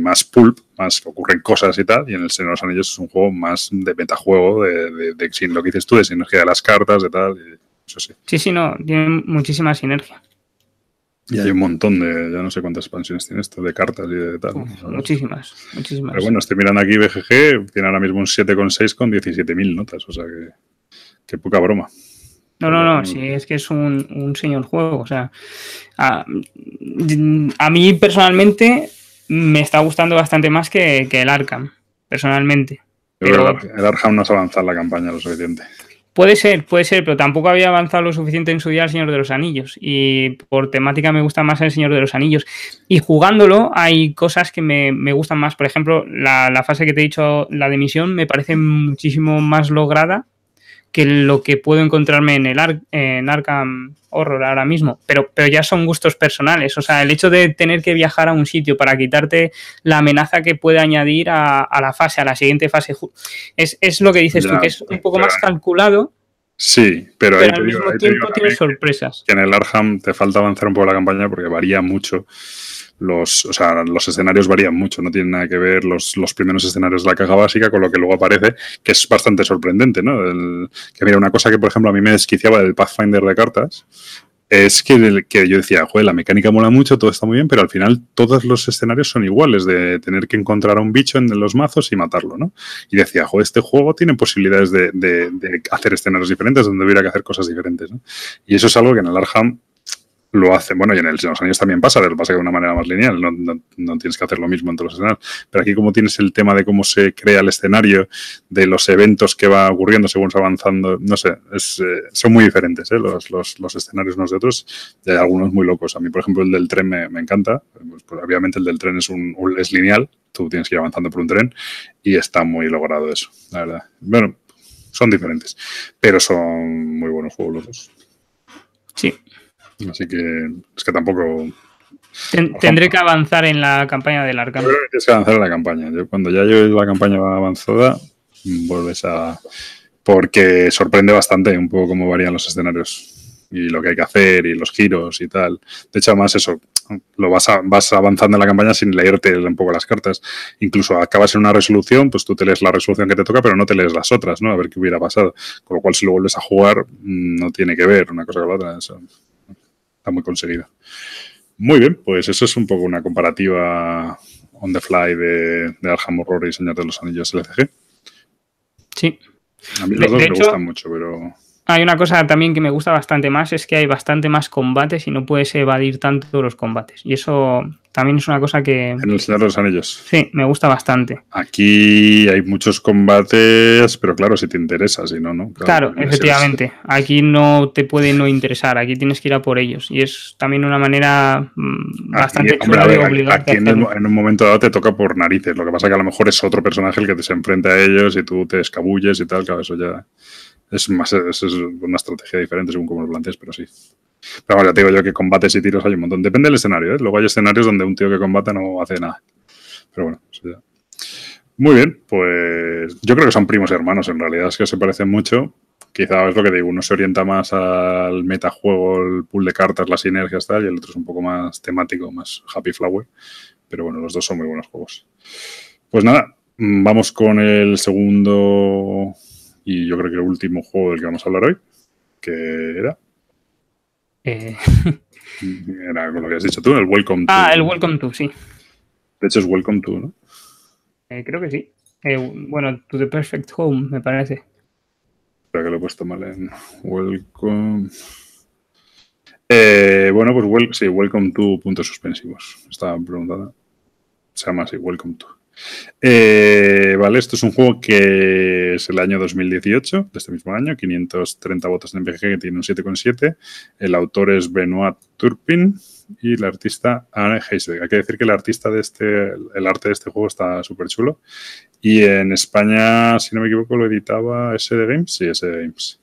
más pulp, más ocurren cosas y tal, y en el Señor de los Anillos es un juego más de metajuego, de, de, de, de, lo que dices tú, de sinergia de las cartas, de tal. Y, sí. Sí, no, tiene muchísima sinergia. Y hay un montón de, ya no sé cuántas expansiones tiene esto, de cartas y de tal. muchísimas, muchísimas. Pero bueno, estoy mirando aquí BGG, tiene ahora mismo un 7,6 con 17.000 notas, o sea que, que poca broma. No, no, no, sí, es que es un, un señor juego. O sea, a, a, mí personalmente me está gustando bastante más que, que el Arkham, personalmente. Pero, el Arkham no ha avanzado la campaña lo suficiente. Puede ser, puede ser, pero tampoco había avanzado lo suficiente en su día el Señor de los Anillos. Y por temática me gusta más el Señor de los Anillos. Y jugándolo hay cosas que me, me gustan más. Por ejemplo, la, la, fase que te he dicho, la de misión, me parece muchísimo más lograda que lo que puedo encontrarme en el Ar en Arkham Horror ahora mismo, pero, pero ya son gustos personales. O sea, el hecho de tener que viajar a un sitio para quitarte la amenaza que puede añadir a, a la fase, a la siguiente fase, es, es lo que dices ya, tú, que es un poco más calculado. Sí, pero, pero al mismo tiempo tienes sorpresas. Que en el Arkham te falta avanzar un poco la campaña porque varía mucho los, o sea, los escenarios varían mucho, no tienen nada que ver los, los, primeros escenarios de la caja básica con lo que luego aparece, que es bastante sorprendente, ¿no? El, que mira, una cosa que, por ejemplo, a mí me desquiciaba del Pathfinder de cartas es que, que yo decía, joder, la mecánica mola mucho, todo está muy bien, pero al final todos los escenarios son iguales, de tener que encontrar a un bicho en los mazos y matarlo, ¿no? Y decía, joder, este juego tiene posibilidades de, de, de hacer escenarios diferentes, donde hubiera que hacer cosas diferentes, ¿no? Y eso es algo que en el Arkham lo hacen. Bueno, y en el de los Anillos también pasa, pero pasa de una manera más lineal. No, no, no, tienes que hacer lo mismo en todos los escenarios. Pero aquí, como tienes el tema de cómo se crea el escenario, de los eventos que va ocurriendo según se va avanzando, no sé, es, eh, son muy diferentes ¿eh? los, los, los, escenarios unos de otros. Y hay algunos muy locos. A mí, por ejemplo, el del tren me, me encanta. Pues, pues, obviamente, el del tren es, un, es lineal. Tú tienes que ir avanzando por un tren y está muy logrado eso, la verdad. Bueno, son diferentes, pero son muy buenos juegos los dos. Sí, Así que es que tampoco. Ten, tendré que avanzar en la campaña del Arkham. Tienes que avanzar en la campaña. Yo, cuando ya lleves la campaña avanzada, vuelves a. Porque sorprende bastante un poco cómo varían los escenarios y lo que hay que hacer y los giros y tal. De hecho, además, eso, lo vas, a, vas avanzando en la campaña sin leerte un poco las cartas. Incluso acabas en una resolución, pues tú te lees la resolución que te toca, pero no te lees las otras, ¿no? A ver qué hubiera pasado. Con lo cual, si lo vuelves a jugar, no tiene que ver una cosa con la otra. Eso está muy conseguido. Muy bien, pues eso es un poco una comparativa on the fly de, de Arkham Horror y Señor de los Anillos LCG. Sí. A mí los de, dos de me hecho, gustan mucho, pero... Hay una cosa también que me gusta bastante más, es que hay bastante más combates y no puedes evadir tanto los combates. Y eso también es una cosa que... En el Señor de los Anillos. Sí, me gusta bastante. Aquí hay muchos combates, pero claro, si te interesa, si no, no. Claro, claro efectivamente. Es... Aquí no te puede no interesar, aquí tienes que ir a por ellos. Y es también una manera bastante aquí, hombre, a ver, de Aquí en, el, en, un momento dado te toca por narices. Lo que pasa es que a lo mejor es otro personaje el que te se enfrenta a ellos y tú te escabulles y tal, claro, eso ya... Es, más, es, una estrategia diferente según como lo plantees, pero sí. Pero bueno, ya te digo yo que combates y tiros hay un montón. Depende del escenario, ¿eh? Luego hay escenarios donde un tío que combate no hace nada. Pero bueno, eso ya. Muy bien, pues yo creo que son primos hermanos en realidad, es que se parecen mucho. Quizá es lo que digo, uno se orienta más al metajuego, el pool de cartas, las sinergias tal, y el otro es un poco más temático, más happy flower. Pero bueno, los dos son muy buenos juegos. Pues nada, vamos con el segundo y yo creo que el último juego del que vamos a hablar hoy, que era eh... Era con lo que has dicho tú, el Welcome to. Ah, el Welcome to, sí. De hecho es Welcome to, ¿no? Eh, creo que sí. Eh, bueno, to the Perfect Home, me parece. Espera que lo he puesto mal en Welcome. Eh, bueno, pues well, sí, Welcome to puntos suspensivos. Estaba preguntada. Se llama así, Welcome to. Eh, vale, esto es un juego que es el año 2018, de este mismo año, 530 votos en MPG, que tiene un 7,7. El autor es Benoit Turpin y el artista Anne Heisberg. Hay que decir que el artista de este, el arte de este juego está súper chulo. Y en España, si no me equivoco, lo editaba SD Games. Sí, SD Games.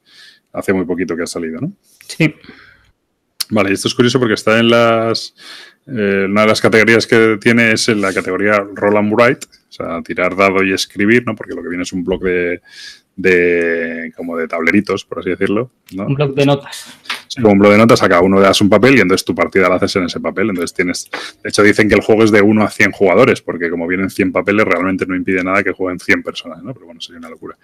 Hace muy poquito que ha salido, ¿no? Sí. Vale, esto es curioso porque está en las eh, una de las categorías que tiene es en la categoría Roll and Write, o sea, tirar dado y escribir, ¿no? Porque lo que viene es un blog de, de como de tableritos, por así decirlo. Un blog de notas. Sí, como un blog de notas, a cada uno le das un papel y entonces tu partida la haces en ese papel. Entonces tienes. De hecho, dicen que el juego es de 1 a 100 jugadores, porque como vienen 100 papeles, realmente no impide nada que jueguen 100 personas, ¿no? Pero bueno, sería una locura.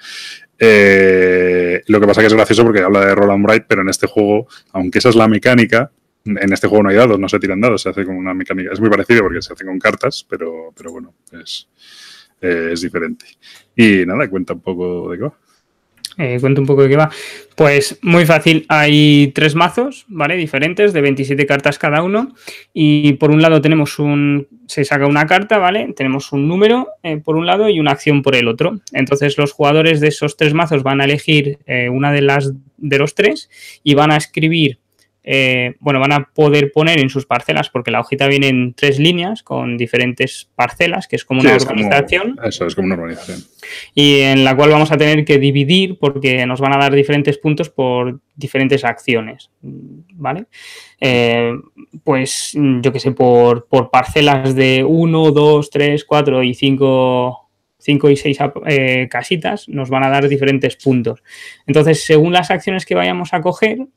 Eh, lo que pasa que es gracioso porque habla de Roll and Write, pero en este juego, aunque esa es la mecánica, en este juego no hay dados, no se tiran dados, se hace con una mecánica. Es muy parecido porque se hace con cartas, pero, pero bueno, es, eh, es diferente. Y nada, cuenta un poco de qué va. Eh, cuento un poco de qué va. Pues muy fácil, hay tres mazos, ¿vale? Diferentes, de 27 cartas cada uno. Y por un lado tenemos un. Se saca una carta, ¿vale? Tenemos un número eh, por un lado y una acción por el otro. Entonces, los jugadores de esos tres mazos van a elegir eh, una de las de los tres y van a escribir eh, bueno, van a poder poner en sus parcelas, porque la hojita viene en tres líneas con diferentes parcelas, que es como una organización. eso es como una organización. Y en la cual vamos a tener que dividir porque nos van a dar diferentes puntos por diferentes acciones. ¿Vale? Eh, pues yo que sé, por, parcelas de 1, 2, 3, 4 y 5 5 y 6 eh, casitas nos van a dar diferentes puntos. Entonces, según las acciones que vayamos a coger,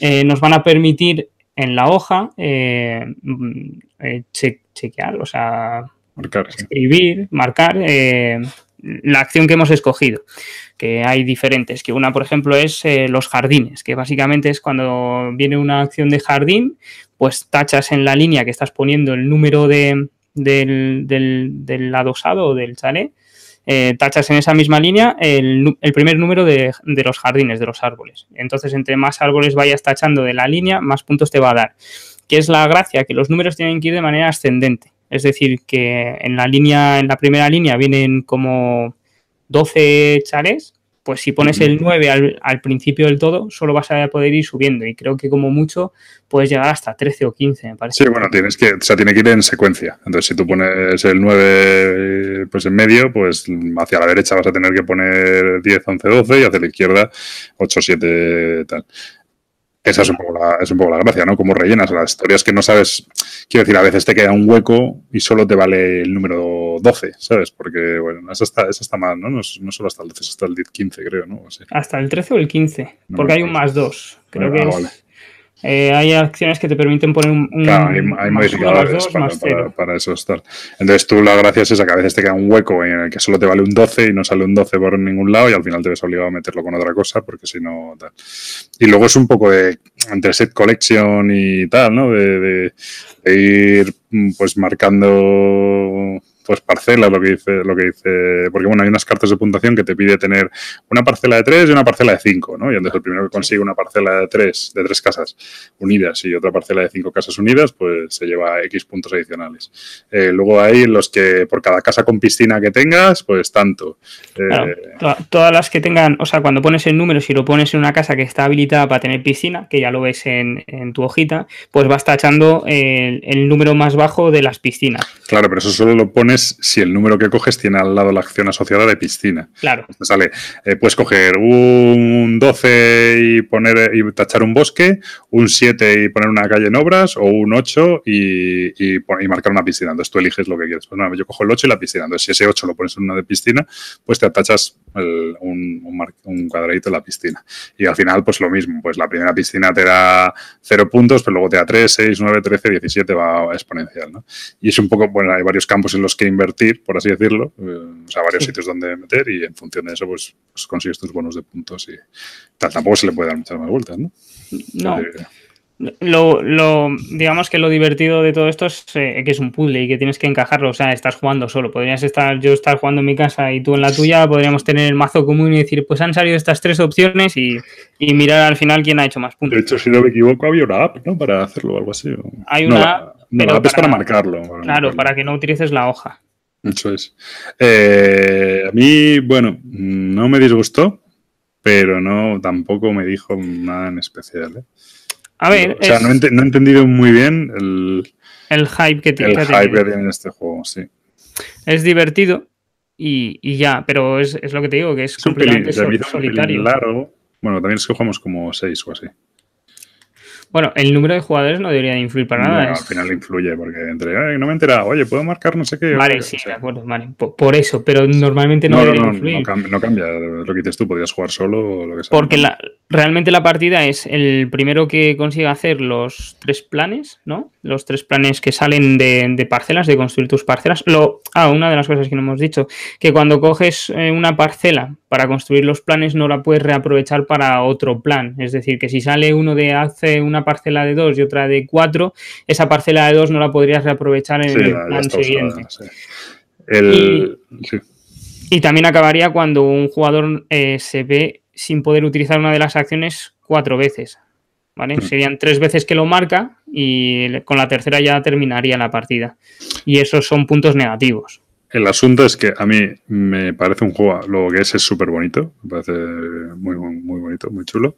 eh, nos van a permitir en la hoja eh, mm, eh, chequear, o sea, escribir, marcar la acción que hemos escogido, que hay diferentes, que una, por ejemplo, es los jardines, que básicamente es cuando viene una acción de jardín, pues tachas en la línea que estás poniendo el número de, del, del, adosado o del chalet eh, tachas en esa misma línea el, primer número de, los jardines, de los árboles. Entonces, entre más árboles vayas tachando de la línea, más puntos te va a dar. ¿Qué es la gracia? Que los números tienen que ir de manera ascendente. Es decir, que en la línea, en la primera línea vienen como 12 chales pues si pones el 9 al, principio del todo, solo vas a poder ir subiendo. Y creo que como mucho puedes llegar hasta 13 o 15, me parece. Sí, bueno, tienes que, o sea, tiene que ir en secuencia. Entonces, si tú pones el 9 pues en medio, pues hacia la derecha vas a tener que poner 10, 11, 12 y hacia la izquierda 8, 7, tal. Esa es un, poco la, es un poco la gracia, ¿no? Como rellenas las historias que no sabes. Quiero decir, a veces te queda un hueco y solo te vale el número 12, ¿sabes? Porque, bueno, eso está, eso está mal, ¿no? No, no solo hasta el 12, hasta el 15, creo, ¿no? Hasta el 13 o el 15, porque hay un más 2. Creo que es. Eh, hay acciones que te permiten poner un. claro, hay, modificadores para, eso estar. Entonces, tú la gracia es esa, que a veces te queda un hueco en el que solo te vale un 12 y no sale un 12 por ningún lado y al final te ves obligado a meterlo con otra cosa porque si no. Y luego es un poco de. entre set collection y tal, ¿no? de ir pues marcando pues parcela lo que dice, lo que dice, porque bueno, hay unas cartas de puntuación que te pide tener una parcela de tres y una parcela de cinco, ¿no? Y entonces el primero que consigue una parcela de tres, de tres casas unidas y otra parcela de cinco casas unidas, pues se lleva X puntos adicionales. Eh, luego hay los que por cada casa con piscina que tengas, pues tanto. Eh, todas las que tengan, o sea, cuando pones el número, si lo pones en una casa que está habilitada para tener piscina, que ya lo ves en, tu hojita, pues vas tachando el, el número más bajo de las piscinas. Claro, pero eso solo lo pones si el número que coges tiene al lado la acción asociada de piscina. Claro. sale, eh, puedes coger un 12 y poner y tachar un bosque, un 7 y poner una calle en obras, o un 8 y, y, marcar una piscina. Entonces tú eliges lo que quieres. Pues yo cojo el 8 y la piscina. Entonces, si ese 8 lo pones en una de piscina, pues te tachas un, un, cuadradito de la piscina. Y al final, pues lo mismo. Pues la primera piscina te da 0 puntos, pero luego te da 3, 6, 9, 13, 17, va exponencial. ¿no? Y es un poco, bueno, hay varios campos en los que invertir, por así decirlo, eh, o sea, varios sitios donde meter y en función de eso, pues, pues, consigues tus bonos de puntos y tal. Tampoco se le puede dar muchas más vueltas, ¿no? No. Eh, lo, lo, digamos que lo divertido de todo esto es eh, que es un puzzle y que tienes que encajarlo, o sea, estás jugando solo. Podrías estar, yo estar jugando en mi casa y tú en la tuya, podríamos tener el mazo común y decir, pues han salido estas tres opciones y, mirar al final quién ha hecho más puntos. De hecho, si no me equivoco, había una app, ¿no? Para hacerlo o algo así. Hay una app. No, la app es para marcarlo. claro, para que no utilices la hoja. Eso es. Eh, a mí, bueno, no me disgustó, pero no tampoco me dijo nada en especial. ¿eh? A ver. O sea, no, he, entendido muy bien el, el hype que tiene. El hype que tiene este juego, sí. Es divertido y, ya, pero es, lo que te digo, que es, completamente solitario. Claro. Bueno, también es que jugamos como seis o así. Bueno, el número de jugadores no debería influir para nada. Al final influye, porque entre, no me he enterado, oye, ¿puedo marcar no sé qué? Vale, sí, de acuerdo, vale. Por, eso, pero normalmente no, debería influir. No, cambia, lo que dices tú, podrías jugar solo o lo que sea. Porque la, realmente la partida es el primero que consiga hacer los tres planes, ¿no? Los tres planes que salen de, parcelas, de construir tus parcelas. Lo, ah, una de las cosas que no hemos dicho, que cuando coges eh, una parcela para construir los planes no la puedes reaprovechar para otro plan. Es decir, que si sale uno de hace una parcela de dos y otra de cuatro, esa parcela de dos no la podrías reaprovechar en el plan siguiente. y, también acabaría cuando un jugador eh, se ve sin poder utilizar una de las acciones cuatro veces. ¿Vale? Mm. Serían tres veces que lo marca y con la tercera ya terminaría la partida. Y esos son puntos negativos. El asunto es que a mí me parece un juego, lo que es es súper bonito, me parece muy, muy bonito, muy chulo.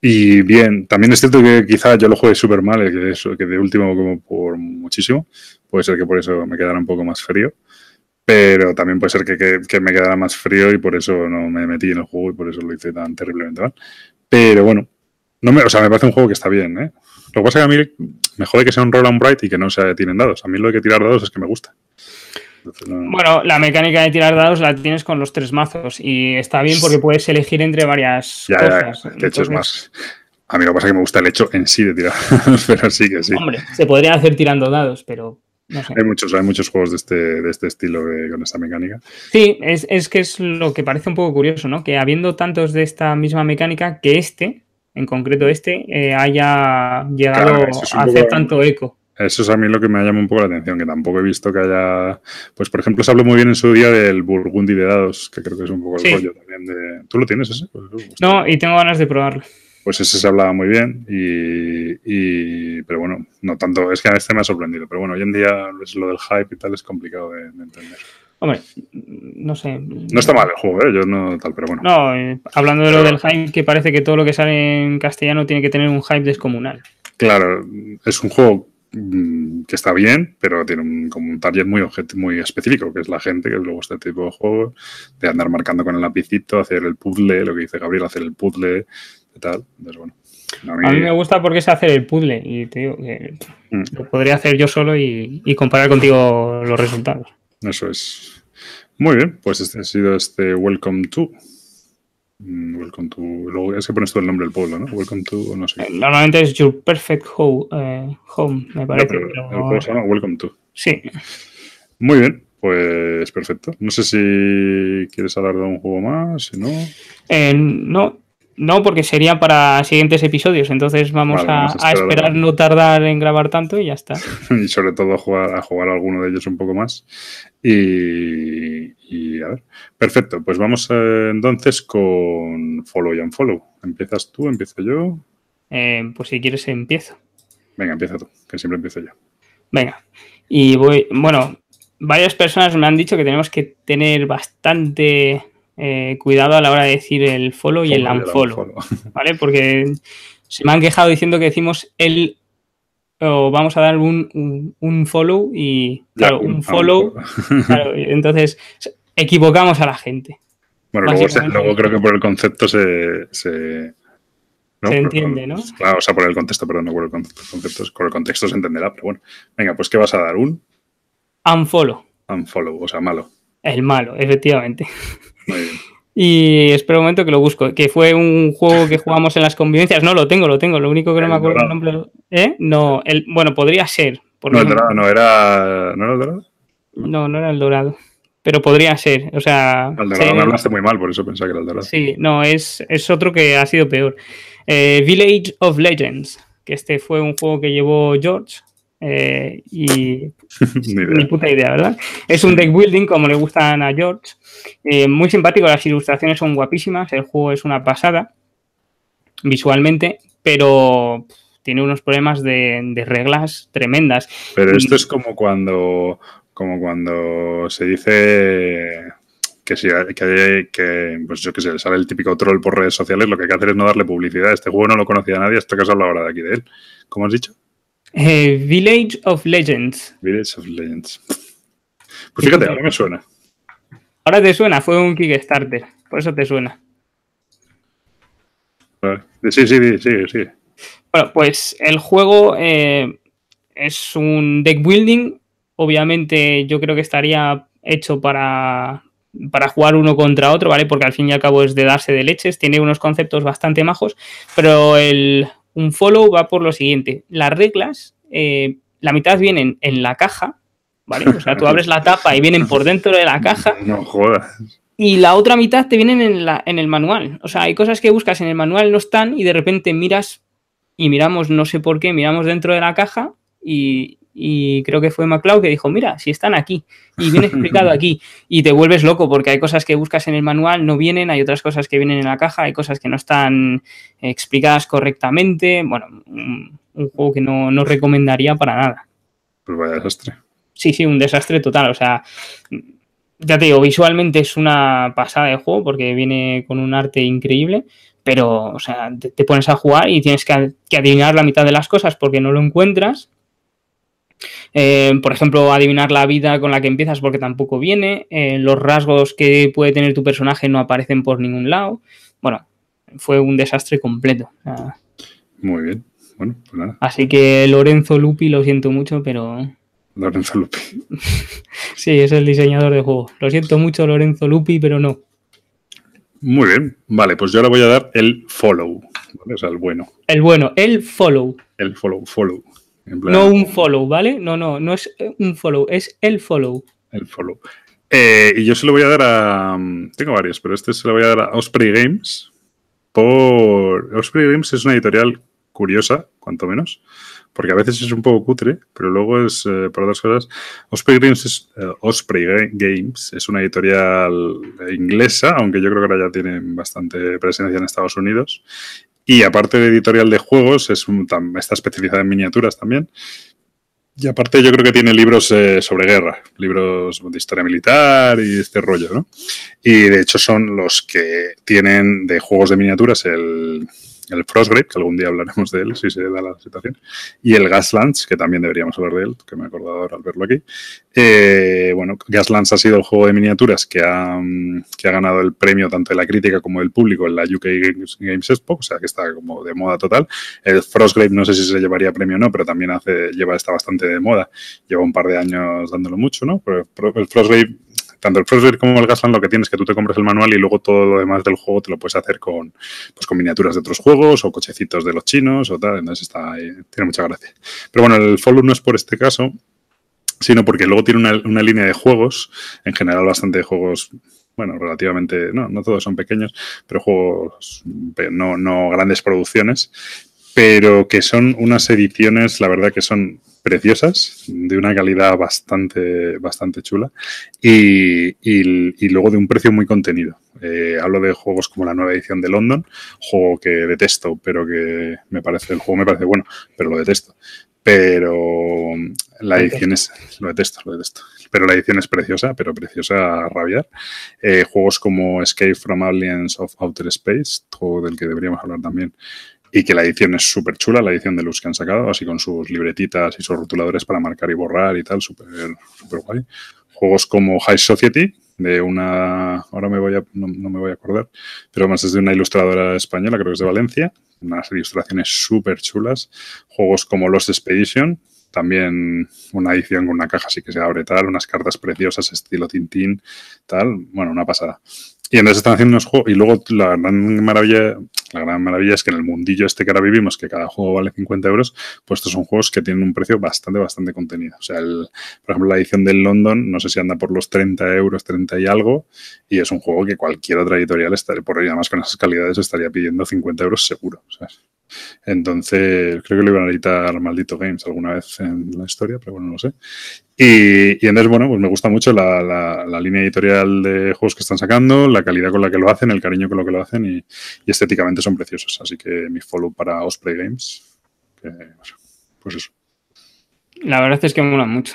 Y bien, también es cierto que quizá yo lo juegue súper mal, que, eso, que de último como por muchísimo, puede ser que por eso me quedara un poco más frío. Pero también puede ser que, me quedara más frío y por eso no me metí en el juego y por eso lo hice tan terriblemente mal. Pero bueno, no me, o sea, me parece un juego que está bien, ¿eh? Lo que pasa es que a mí me jode que sea un roll and bright y que no se tiren dados. A mí lo de que tirar dados es que me gusta. Bueno, la mecánica de tirar dados la tienes con los tres mazos y está bien porque puedes elegir entre varias cosas. de hecho, es más. A mí lo que pasa es que me gusta el hecho en sí de tirar dados, [LAUGHS] pero sí que sí. Hombre, se podría hacer tirando dados, pero hay, muchos, hay muchos juegos de este, de este estilo con esta mecánica. Sí, es, que es lo que parece un poco curioso, ¿no? Que habiendo tantos de esta misma mecánica, que este, en concreto este, eh, haya llegado a hacer tanto eco. Eso es a mí lo que me llama un poco la atención, que tampoco he visto que haya. Pues, por ejemplo, se habló muy bien en su día del Burgundy de dados, que creo que es un poco el rollo también de. ¿Tú lo tienes ese? Pues, no, y tengo ganas de probarlo pues ese se hablaba muy bien y, pero bueno, no tanto, es que a este me ha sorprendido, pero bueno, hoy en día es lo del hype y tal es complicado de, entender. Hombre, no sé. No está mal el juego, ¿eh? yo no tal, pero bueno. No, eh, hablando de lo del hype, que parece que todo lo que sale en castellano tiene que tener un hype descomunal. Claro, es un juego que está bien, pero tiene un, como un target muy, muy específico, que es la gente que luego este tipo de juego, de andar marcando con el lapicito, hacer el puzzle, lo que dice Gabriel, hacer el puzzle, tal. bueno. A mí... me gusta porque es hacer el puzzle y te digo que mm. lo podría hacer yo solo y, comparar contigo los resultados. Eso es. Muy bien, pues este ha sido este Welcome to. Mm, welcome to. Luego es que pones tú el nombre del pueblo, ¿no? Welcome to, no sé. Eh, normalmente es Your Perfect Home, eh, home me parece. El juego se llama Welcome to. Sí. Muy bien, pues perfecto. No sé si quieres hablar de un juego más, si no. Eh, no, no, porque sería para siguientes episodios, entonces vamos, a, esperar no tardar en grabar tanto y ya está. [LAUGHS] y sobre todo a jugar, a jugar alguno de ellos un poco más. Y, a ver, perfecto, pues vamos eh, entonces con Follow y Unfollow. ¿Empiezas tú? ¿Empiezo yo? Eh, pues si quieres empiezo. Venga, empieza tú, que siempre empiezo yo. Venga, y voy, bueno, varias personas me han dicho que tenemos que tener bastante eh, cuidado a la hora de decir el follow y el unfollow, [LAUGHS] ¿vale? Porque se me han quejado diciendo que decimos el o vamos a dar un, follow y claro, un follow, [LAUGHS] entonces equivocamos a la gente. Bueno, luego, creo que por el concepto se, se entiende, ¿no? Claro, o sea, por el contexto, perdón, no por el concepto, por el contexto se entenderá, pero bueno. Venga, pues ¿qué vas a dar? ¿Un? Unfollow. Unfollow, o sea, malo. El malo, efectivamente. [LAUGHS] Y espero un momento que lo busco. Que fue un juego que jugamos en las convivencias. No, lo tengo, lo tengo. Lo único que no me acuerdo el nombre. ¿Eh? No, el, bueno, podría ser. No, el dorado, no era. ¿No era el dorado? No, no era el dorado. Pero podría ser. O sea. El dorado me hablaste muy mal, por eso pensaba que era el dorado. Sí, no, es, es otro que ha sido peor. Eh, Village of Legends. Que este fue un juego que llevó George. Eh, y [LAUGHS] ni, puta idea, ¿verdad? Es un deck building como le gustan a George. Eh, muy simpático, las ilustraciones son guapísimas, el juego es una pasada visualmente, pero tiene unos problemas de, reglas tremendas. Pero esto es como cuando, como cuando se dice que si que, que, pues yo que sé, sale el típico troll por redes sociales, lo que hay que hacer es no darle publicidad. Este juego no lo conocía nadie hasta que has hablado ahora de aquí de él. ¿Cómo has dicho? Eh, Village of Legends. Village of Legends. Pues fíjate, ahora me suena. Ahora te suena, fue un Kickstarter, por eso te suena. Sí, sí, sí, sí. Bueno, pues el juego eh, es un deck building. Obviamente, yo creo que estaría hecho para, para jugar uno contra otro, ¿vale? Porque al fin y al cabo es de darse de leches, tiene unos conceptos bastante majos, pero el, un follow va por lo siguiente. Las reglas, eh, la mitad vienen en la caja, ¿vale? O sea, tú abres la tapa y vienen por dentro de la caja. No jodas. Y la otra mitad te vienen en, la, en el manual. O sea, hay cosas que buscas en el manual, no están, y de repente miras y miramos, no sé por qué, miramos dentro de la caja y, y creo que fue MacLeod que dijo, mira, si están aquí y viene [LAUGHS] explicado aquí. Y te vuelves loco porque hay cosas que buscas en el manual, no vienen, hay otras cosas que vienen en la caja, hay cosas que no están explicadas correctamente, bueno, un, un juego que no, no, recomendaría para nada. Pues vaya desastre. Sí, sí, un desastre total, o sea, ya te digo, visualmente es una pasada de juego porque viene con un arte increíble, pero, o sea, te, te pones a jugar y tienes que, que adivinar la mitad de las cosas porque no lo encuentras eh, por ejemplo, adivinar la vida con la que empiezas porque tampoco viene. Eh, los rasgos que puede tener tu personaje no aparecen por ningún lado. Bueno, fue un desastre completo. Muy bien. Bueno, pues nada. Así que Lorenzo Lupi, lo siento mucho, pero. [LAUGHS] Lorenzo Lupi. [LAUGHS] sí, es el diseñador de juego. Lo siento mucho, Lorenzo Lupi, pero no. Muy bien. Vale, pues yo le voy a dar el follow. ¿vale? O sea, el bueno. El bueno, el follow. El follow, follow. Plan, no un follow, ¿vale? No, no, no es un follow, es el follow. El follow. Eh, y yo se lo voy a dar a. Tengo varios, pero este se lo voy a dar a Osprey Games. Por. Osprey Games es una editorial curiosa, cuanto menos, porque a veces es un poco cutre, pero luego es, eh, por otras cosas, Osprey Games, es, eh, Osprey Games es una editorial inglesa, aunque yo creo que ahora ya tienen bastante presencia en Estados Unidos, y aparte de editorial de juegos, es un, está especializada en miniaturas también. Y aparte yo creo que tiene libros eh, sobre guerra, libros de historia militar y este rollo, ¿no? Y de hecho son los que tienen de juegos de miniaturas el, el Frostgrave, que algún día hablaremos de él si se da la situación, y el Gaslands, que también deberíamos hablar de él, que me he acordado ahora al verlo aquí. Eh, bueno, Gaslands ha sido el juego de miniaturas que ha, que ha ganado el premio tanto de la crítica como del público en la UK Games, Expo, o sea que está como de moda total. El Frostgrave no sé si se llevaría premio o no, pero también hace, lleva, está bastante de moda. Lleva un par de años dándolo mucho, ¿no? Pero el Frostgrave tanto el Frostbite como el Gasland lo que tienes es que tú te compras el manual y luego todo lo demás del juego te lo puedes hacer con, pues, con miniaturas de otros juegos o cochecitos de los chinos o tal. Entonces está ahí, tiene mucha gracia. Pero bueno, el Follow no es por este caso, sino porque luego tiene una, una línea de juegos, en general bastante juegos bueno, relativamente, no, no todos son pequeños, pero juegos, no, no grandes producciones, pero que son unas ediciones, la verdad que son preciosas, de una calidad bastante, bastante chula y, y, y luego de un precio muy contenido. Eh, hablo de juegos como la nueva edición de London, juego que detesto, pero que me parece, el juego me parece bueno, pero lo detesto. Pero la edición es, lo detesto, lo detesto. Pero la edición es preciosa, pero preciosa a rabiar. Eh, juegos como Escape from Aliens of Outer Space, juego del que deberíamos hablar también, y que la edición es súper chula, la edición de luz que han sacado, así con sus libretitas y sus rotuladores para marcar y borrar y tal, súper super guay. Juegos como High Society, de una, ahora me voy a, no, no, me voy a acordar, pero más es de una ilustradora española, creo que es de Valencia, unas ilustraciones súper chulas. Juegos como Lost Expedition, también una edición con una caja así que se abre tal, unas cartas preciosas estilo Tintín, tal, bueno, una pasada. Y entonces están haciendo unos juegos. Y luego la gran maravilla, la gran maravilla es que en el mundillo este que ahora vivimos, que cada juego vale 50 euros, pues estos son juegos que tienen un precio bastante, bastante contenido. O sea, el, por ejemplo, la edición del London, no sé si anda por los 30 euros, 30 y algo, y es un juego que cualquier otra editorial, estaría, por ahí además con esas calidades, estaría pidiendo 50 euros seguro. ¿sabes? Entonces, creo que lo iban a editar Maldito Games alguna vez en la historia, pero bueno, no lo sé. Y, y entonces, bueno, pues me gusta mucho la, la, línea editorial de juegos que están sacando, la calidad con la que lo hacen, el cariño con lo que lo hacen y, estéticamente son preciosos. Así que mi follow para Osprey Games, pues eso. La verdad es que me molan mucho.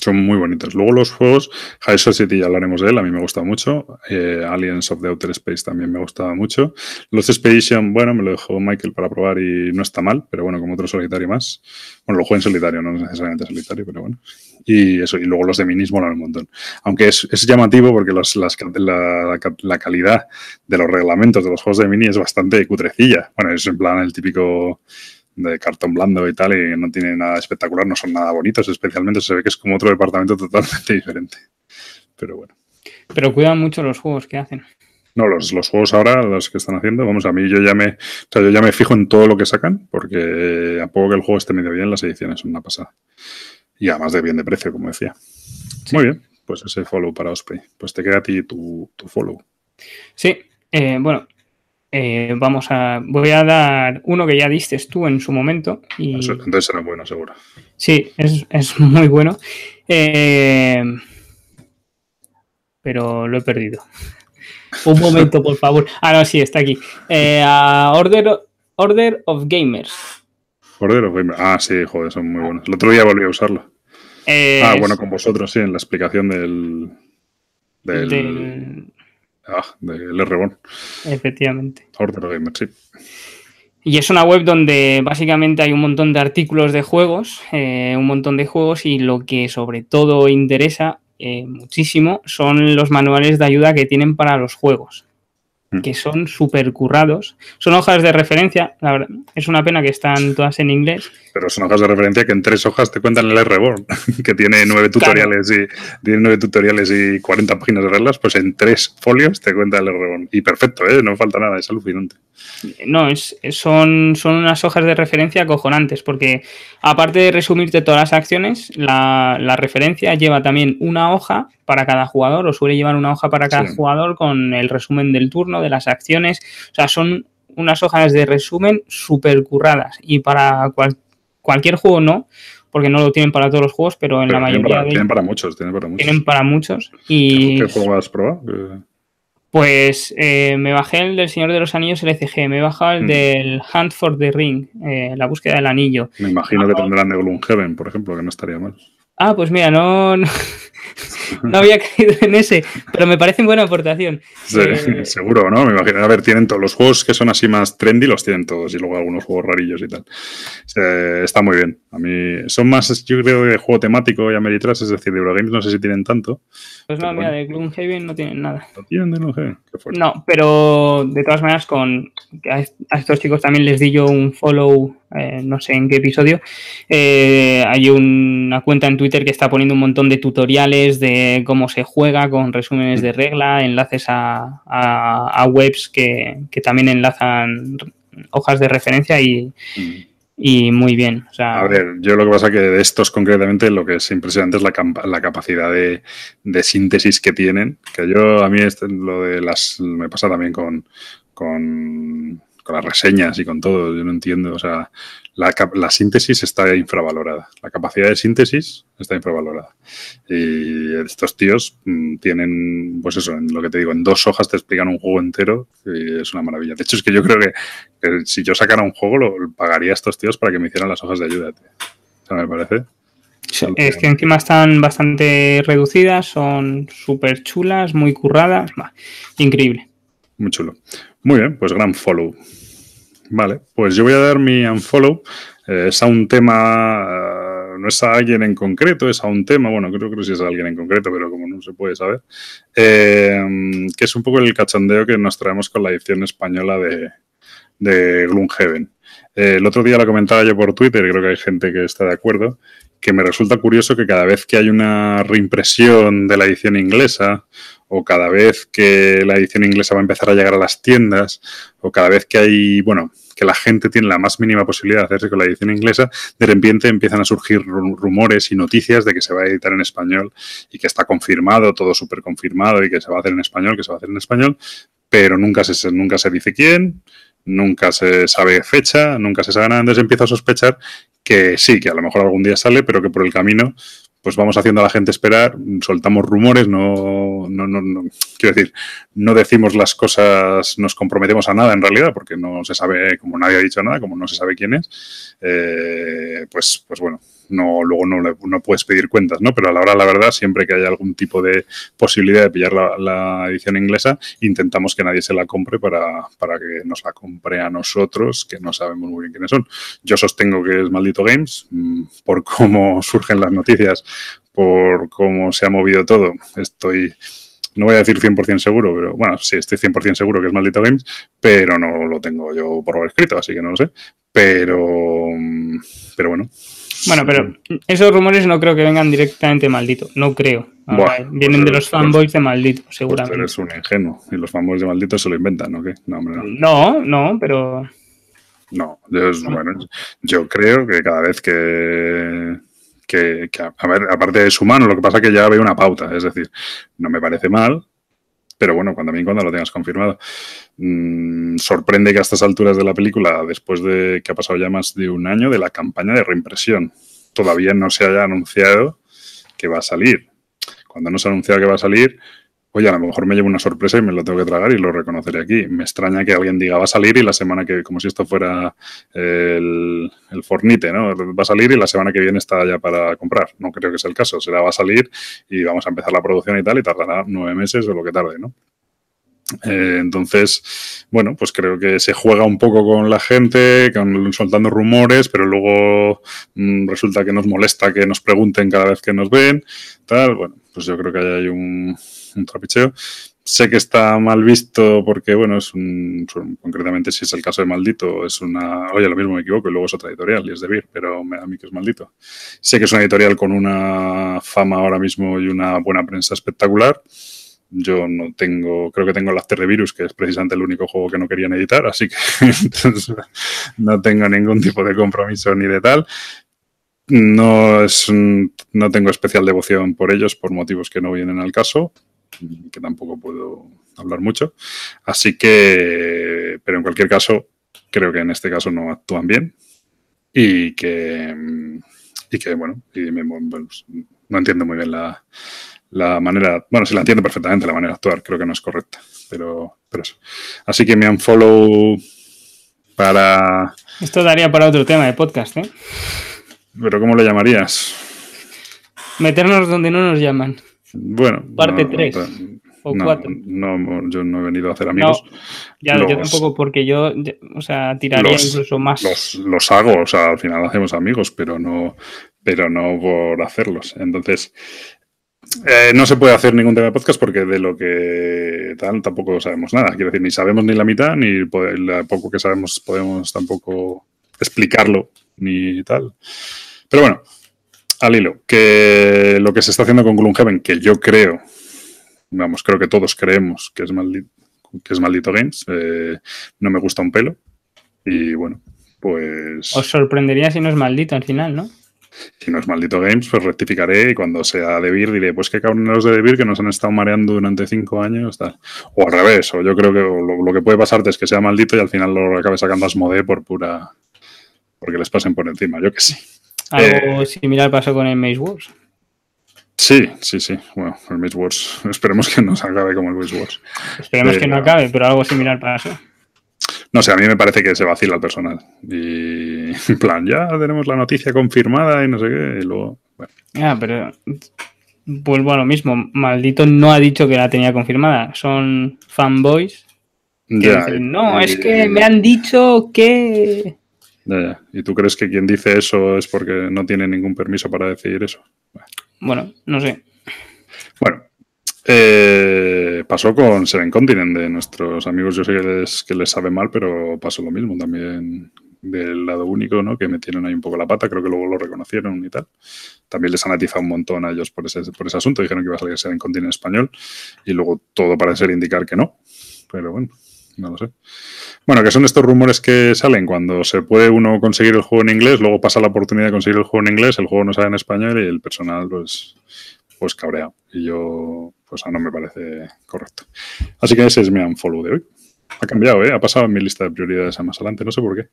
Son muy bonitos. Luego los juegos, High Society ya hablaremos de él, a mí me gusta mucho. Eh, Aliens of the Outer Space también me gustaba mucho. Los Expedition, bueno, me lo dejó Michael para probar y no está mal, pero bueno, como otro solitario más. Bueno, lo juego en solitario, no es necesariamente solitario, pero bueno. Y eso, y luego los de minis molan un montón. Aunque es, es llamativo porque los, las, la, la, calidad de los reglamentos de los juegos de mini es bastante cutrecilla. Bueno, es en plan el típico de cartón blando y tal, y no tiene nada espectacular, no son nada bonitos, especialmente se ve que es como otro departamento [LAUGHS] totalmente diferente. Pero bueno. Pero cuidan mucho los juegos que hacen. No, los, los, juegos ahora, los que están haciendo, vamos, a mí yo ya me, o sea, yo ya me fijo en todo lo que sacan, porque a poco que el juego esté medio bien, las ediciones son una pasada. Y además de bien de precio, como decía. Muy bien, pues ese follow para Osprey. Pues te queda a ti tu, tu follow. Sí, eh, bueno, eh, vamos a. Voy a dar uno que ya diste tú en su momento. Y... Entonces será bueno, seguro. Sí, es, es [LAUGHS] muy bueno. Eh, pero lo he perdido. [LAUGHS] Un momento, por favor. Ah, no, sí, está aquí. Eh, Order, Order of Gamers. Order of Gamers. Ah, sí, joder, son muy buenos. El otro día volví a usarlo. Ah, bueno, con vosotros, sí, en la explicación del. Del. del... Ah, del. Efectivamente. Order Gamers, sí. Y es una web donde básicamente hay un montón de artículos de juegos, eh, un montón de juegos y lo que sobre todo interesa eh, muchísimo son los manuales de ayuda que tienen para los juegos. Que son súper currados. Son hojas de referencia, la verdad, es una pena que están todas en inglés. Pero son hojas de referencia que en tres hojas te cuentan el R-Born, [LAUGHS] que tiene nueve tutoriales y tiene nueve tutoriales y 40 páginas de reglas, pues en tres folios te cuenta el R-Born. Y perfecto, ¿eh? no falta nada, es alucinante. No, es, son, son unas hojas de referencia acojonantes, porque aparte de resumirte todas las acciones, la, referencia lleva también una hoja para cada jugador, o suele llevar una hoja para cada jugador con el resumen del turno, de las acciones. O sea, son unas hojas de resumen súper curradas. Y para cualquier juego no, porque no lo tienen para todos los juegos, pero en la mayoría tienen para, muchos, tienen para muchos. Tienen para muchos. Y... ¿Qué juego has probado? Pues eh, me bajé el del Señor de los Anillos LCG, me he bajado el mm. del Hunt for the Ring, eh, la búsqueda del anillo. Me imagino que tendrán de Gloomhaven, por ejemplo, que no estaría mal. Ah, pues mira, no, no, había [LAUGHS] caído en ese, pero me parece buena aportación. Sí, eh, seguro, ¿no? Me imagino. A ver, tienen todos los juegos que son así más trendy, los tienen todos, y luego algunos juegos rarillos y tal. está muy bien. A mí son más, yo creo, de juego temático y Ameritrash, es decir, de Eurogames no sé si tienen tanto. Pues no, mira, de Gloomhaven no tienen nada. ¿No tienen de Gloomhaven? No, pero de todas maneras, con a estos chicos también les di yo un follow, eh, no sé en qué episodio. Eh, hay una cuenta en Twitter que está poniendo un montón de tutoriales de cómo se juega, con resúmenes de regla, enlaces a, webs que, también enlazan hojas de referencia y. Mm y muy bien. a ver, yo lo que pasa que de estos concretamente lo que es impresionante es la, la capacidad de, síntesis que tienen. Que yo, a mí este, lo de las, me pasa también con, con, con, las reseñas y con todo, yo no entiendo, o sea, la, síntesis está infravalorada. La capacidad de síntesis está infravalorada. Y estos tíos mm, tienen, pues eso, en lo que te digo, en dos hojas te explican un juego entero y es una maravilla. De hecho, es que yo creo que, si yo sacara un juego, lo pagaría a estos tíos para que me hicieran las hojas de ayuda. O sea, me parece. Es que encima están bastante reducidas, son súper chulas, muy curradas. increíble. Muy chulo. Muy bien, pues gran follow. Vale, pues yo voy a dar mi unfollow. Eh, es a un tema, eh, no es a alguien en concreto, es a un tema, bueno, creo que sí es a alguien en concreto, pero como no se puede saber, eh, que es un poco el cachondeo que nos traemos con la edición española de, de Gloomhaven. el otro día lo comentaba yo por Twitter, creo que hay gente que está de acuerdo, que me resulta curioso que cada vez que hay una reimpresión de la edición inglesa o cada vez que la edición inglesa va a empezar a llegar a las tiendas, o cada vez que hay, bueno, que la gente tiene la más mínima posibilidad de hacerse con la edición inglesa, de repente empiezan a surgir rumores y noticias de que se va a editar en español y que está confirmado, todo súper confirmado y que se va a hacer en español, que se va a hacer en español, pero nunca se, nunca se dice quién, nunca se sabe fecha, nunca se sabe nada, entonces empiezo a sospechar que sí, que a lo mejor algún día sale, pero que por el camino pues vamos haciendo a la gente esperar, soltamos rumores, no, no, no, no, quiero decir, no decimos las cosas, nos comprometemos a nada en realidad, porque no se sabe, como nadie ha dicho nada, como no se sabe quién es, eh, pues, pues bueno, no, luego no, no, puedes pedir cuentas, ¿no? Pero a la hora, la verdad, siempre que haya algún tipo de posibilidad de pillar la, edición inglesa, intentamos que nadie se la compre para, para, que nos la compre a nosotros, que no sabemos muy bien quiénes son. Yo sostengo que es Maldito Games, mm, por cómo [LAUGHS] surgen las noticias, por cómo se ha movido todo. Estoy no voy a decir 100% seguro, pero bueno, sí, estoy 100% seguro que es Maldito Games, pero no lo tengo yo por escrito, así que no lo sé. Pero, mm, pero bueno, Bueno, pero esos rumores no creo que vengan directamente de maldito. No creo. Buah, Vienen de pues, los fanboys de maldito, Pues seguramente. eres un ingenuo. Y los famosos de maldito se lo inventan, ¿no? ¿Qué? No, hombre, no. No, no, pero. No, yo, bueno, yo creo que cada vez que, que, que, a ver, aparte es humano, lo que pasa es que ya veo una pauta, es decir, no me parece mal, pero bueno, cuando mí cuando lo tengas confirmado. Mm, sorprende que a estas alturas de la película, después de que ha pasado ya más de un año de la campaña de reimpresión, todavía no se haya anunciado que va a salir. Cuando no se ha anunciado que va a salir, oye, a lo mejor me llevo una sorpresa y me lo tengo que tragar y lo reconoceré aquí. Me extraña que alguien diga va a salir y la semana que, como si esto fuera el, el Fornite, ¿no? Va a salir y la semana que viene está ya para comprar. No creo que sea el caso. Será va a salir y vamos a empezar la producción y tal y tardará nueve meses o lo que tarde, ¿no? Eh, entonces, bueno, pues creo que se juega un poco con la gente, con, soltando rumores, pero luego mmm, resulta que nos molesta que nos pregunten cada vez que nos ven, tal. Bueno, pues yo creo que ahí hay un, un trapicheo. Sé que está mal visto porque, bueno, es un, concretamente si es el caso de Maldito, es una, oye, lo mismo me equivoco, y luego es otra editorial y es de Vir, pero me da a mí que es Maldito. Sé que es una editorial con una fama ahora mismo y una buena prensa espectacular. Yo no tengo, creo que tengo el After Virus, que es precisamente el único juego que no querían editar, así que [LAUGHS] no tengo ningún tipo de compromiso ni de tal. No, es no tengo especial devoción por ellos por motivos que no vienen al caso, que tampoco puedo hablar mucho. Así que, pero en cualquier caso, creo que en este caso no actúan bien y que, y que bueno, y me, bueno no entiendo muy bien la, la manera, bueno, si la entiendo perfectamente la manera de actuar, creo que no es correcta, pero, pero eso. Así que me unfollow para... Esto daría para otro tema de podcast, ¿eh? ¿Pero cómo lo llamarías? Meternos donde no nos llaman. Bueno. Parte 3 no, o 4. No, no, yo no he venido a hacer amigos. No, ya, los, yo tampoco, porque yo, o sea, tiraría los, incluso más. Los, los, hago, o sea, al final hacemos amigos, pero no, pero no por hacerlos. Entonces, eh, no se puede hacer ningún tema de podcast porque de lo que tal tampoco sabemos nada. Quiero decir, ni sabemos ni la mitad, ni lo poco que sabemos podemos tampoco explicarlo, ni tal. Pero bueno, al hilo, que lo que se está haciendo con Gloomhaven, que yo creo, vamos, creo que todos creemos que es maldito, que es maldito Games, eh, no me gusta un pelo. Y bueno, pues. Os sorprendería si no es maldito al final, ¿no? Si no es maldito Games, pues rectificaré y cuando sea de Vir diré, pues qué cabroneros de Vir que nos han estado mareando durante cinco años, tal. O al revés, o yo creo que lo, lo, que puede pasarte es que sea maldito y al final lo acabe sacando a Asmodee por pura. porque les pasen por encima, yo que sí. Algo eh, similar pasó con el Maze Wars. Sí, sí, sí. Bueno, el Maze Wars, [LAUGHS] esperemos que no se acabe como el Maze Wars. Esperemos pero... que no acabe, pero algo similar pasó. No sé, a mí me parece que se vacila el personal. Y [LAUGHS] en plan, ya tenemos la noticia confirmada y no sé qué, y luego. Bueno. Ya, pero vuelvo a lo mismo. Maldito no ha dicho que la tenía confirmada. Son fanboys. Que Ya, dicen, no, y- es que me han dicho que. Ya, ya. ¿Y tú crees que quien dice eso es porque no tiene ningún permiso para decir eso? Bueno, no sé. Bueno, eh, pasó con Seven Continent de nuestros amigos. Yo sé que les, que les sabe mal, pero pasó lo mismo también del lado único, ¿no? Que metieron ahí un poco la pata, creo que luego lo reconocieron y tal. También les han atizado un montón a ellos por ese, por ese asunto. Dijeron que iba a salir Seven Continent en español y luego todo parece indicar que no. Pero bueno, no lo sé. Bueno, que son estos rumores que salen cuando se puede uno conseguir el juego en inglés, luego pasa la oportunidad de conseguir el juego en inglés, el juego no sale en español y el personal, pues, pues cabrea. Y yo, pues no me parece correcto. Así que ese es mi unfollow de hoy. Ha cambiado, ¿eh? Ha pasado en mi lista de prioridades a más adelante, no sé por qué.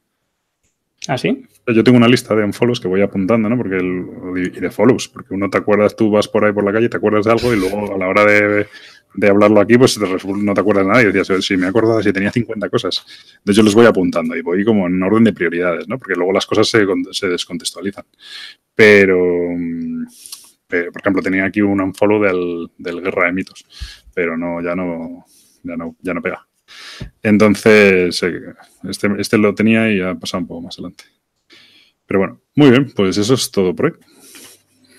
¿Ah, sí? Yo tengo una lista de unfollows que voy apuntando, ¿no? Porque el, y de follows, porque uno te acuerdas, tú vas por ahí por la calle, te acuerdas de algo y luego a la hora de, de hablarlo aquí, pues no te acuerdas de nada y decías, sí, me he acordado si tenía 50 cosas. De hecho, los voy apuntando y voy como en orden de prioridades, ¿no? Porque luego las cosas se descontextualizan. Pero, mm, pero, por ejemplo, tenía aquí un unfollow del, del Guerra de Mitos, pero no, ya no, ya no, ya no pega. Entonces, eh, este, este lo tenía y ha pasado un poco más adelante. Pero bueno, muy bien, pues eso es todo por hoy.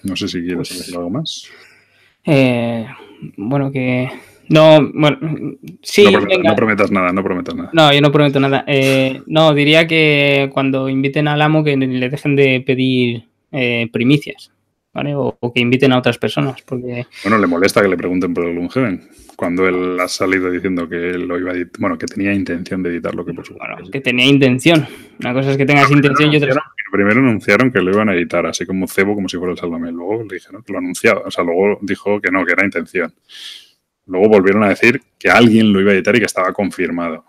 No sé si quieres Pues- decir algo más. Eh, bueno, que. No, bueno. Sí, no, prometas, venga. no prometas nada, no prometas nada. No, yo no prometo nada. Eh, no, diría que cuando inviten al amo que le dejen de pedir eh, primicias, ¿vale? O, que inviten a otras personas, porque... Bueno, le molesta que le pregunten por el Gloomhaven, cuando él ha salido diciendo que él lo iba a editar, bueno, que tenía intención de editarlo, que por supuesto. Bueno, que tenía intención. Una cosa es que tengas intención y otra Primero anunciaron que lo iban a editar, así como cebo, como si fuera el Salvame. Luego le dijeron que lo anunciaba, o sea, luego dijo que no, que era intención. Luego volvieron a decir que alguien lo iba a editar y que estaba confirmado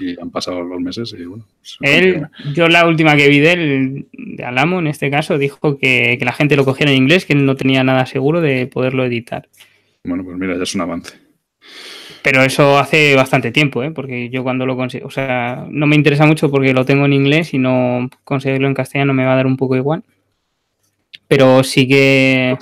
y han pasado los meses y bueno. Él, yo la última que vi de él, de Alamo en este caso, dijo que, la gente lo cogiera en inglés, que él no tenía nada seguro de poderlo editar. Bueno, pues mira, ya es un avance. Pero eso hace bastante tiempo, ¿eh? porque yo cuando lo consigo, o sea, no me interesa mucho porque lo tengo en inglés y no conseguirlo en castellano me va a dar un poco igual pero sí que...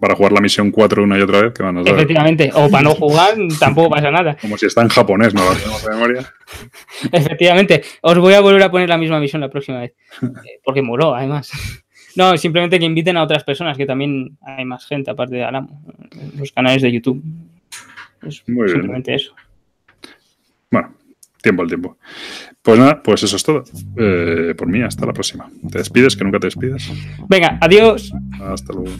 para, jugar la, misión 4 una y otra vez, que van a Efectivamente, o para no jugar [LAUGHS] tampoco pasa nada. Como si está en japonés, ¿no? de memoria. [LAUGHS] Efectivamente, os voy a volver a poner la misma misión la próxima vez, [LAUGHS] eh, porque moró, además. No, simplemente que inviten a otras personas, que también hay más gente aparte de Alamo, los canales de YouTube. Es Muy simplemente eso. Bueno, tiempo al tiempo. Pues nada, pues eso es todo. Eh, por mí, hasta la próxima. ¿Te despides? Que nunca te despides. Venga, adiós. Hasta luego.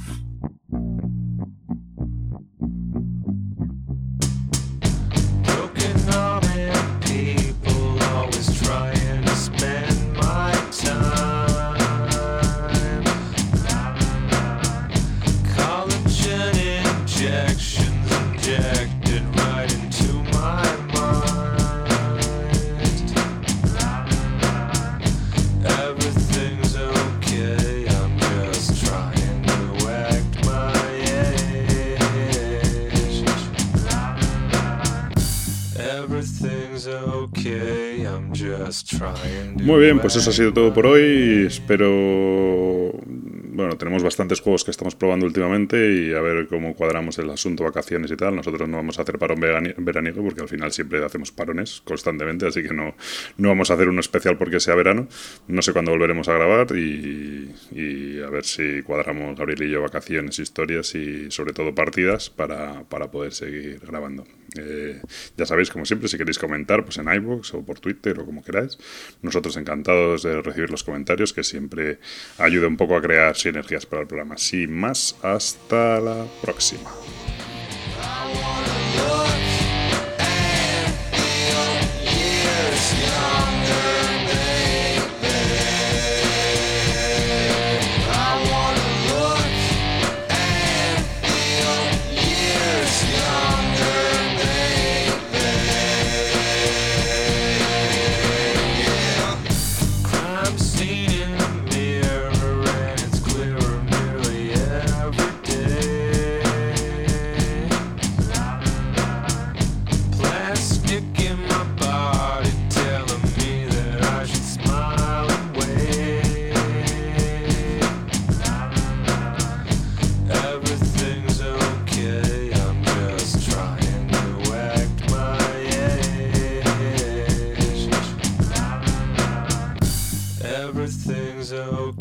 Muy bien, pues eso ha sido todo por hoy. Espero. Bueno, tenemos bastantes juegos que estamos probando últimamente y a ver cómo cuadramos el asunto vacaciones y tal. Nosotros no vamos a hacer parón veraniego porque al final siempre hacemos parones constantemente, así que no, no vamos a hacer uno especial porque sea verano. No sé cuándo volveremos a grabar y, a ver si cuadramos Gabriel y yo vacaciones, historias y sobre todo partidas para, para poder seguir grabando. Eh, ya sabéis, como siempre, si queréis comentar, pues en iVoox o por Twitter o como queráis. Nosotros encantados de recibir los comentarios, que siempre ayuda un poco a crear sinergias para el programa. Sin más, hasta la próxima.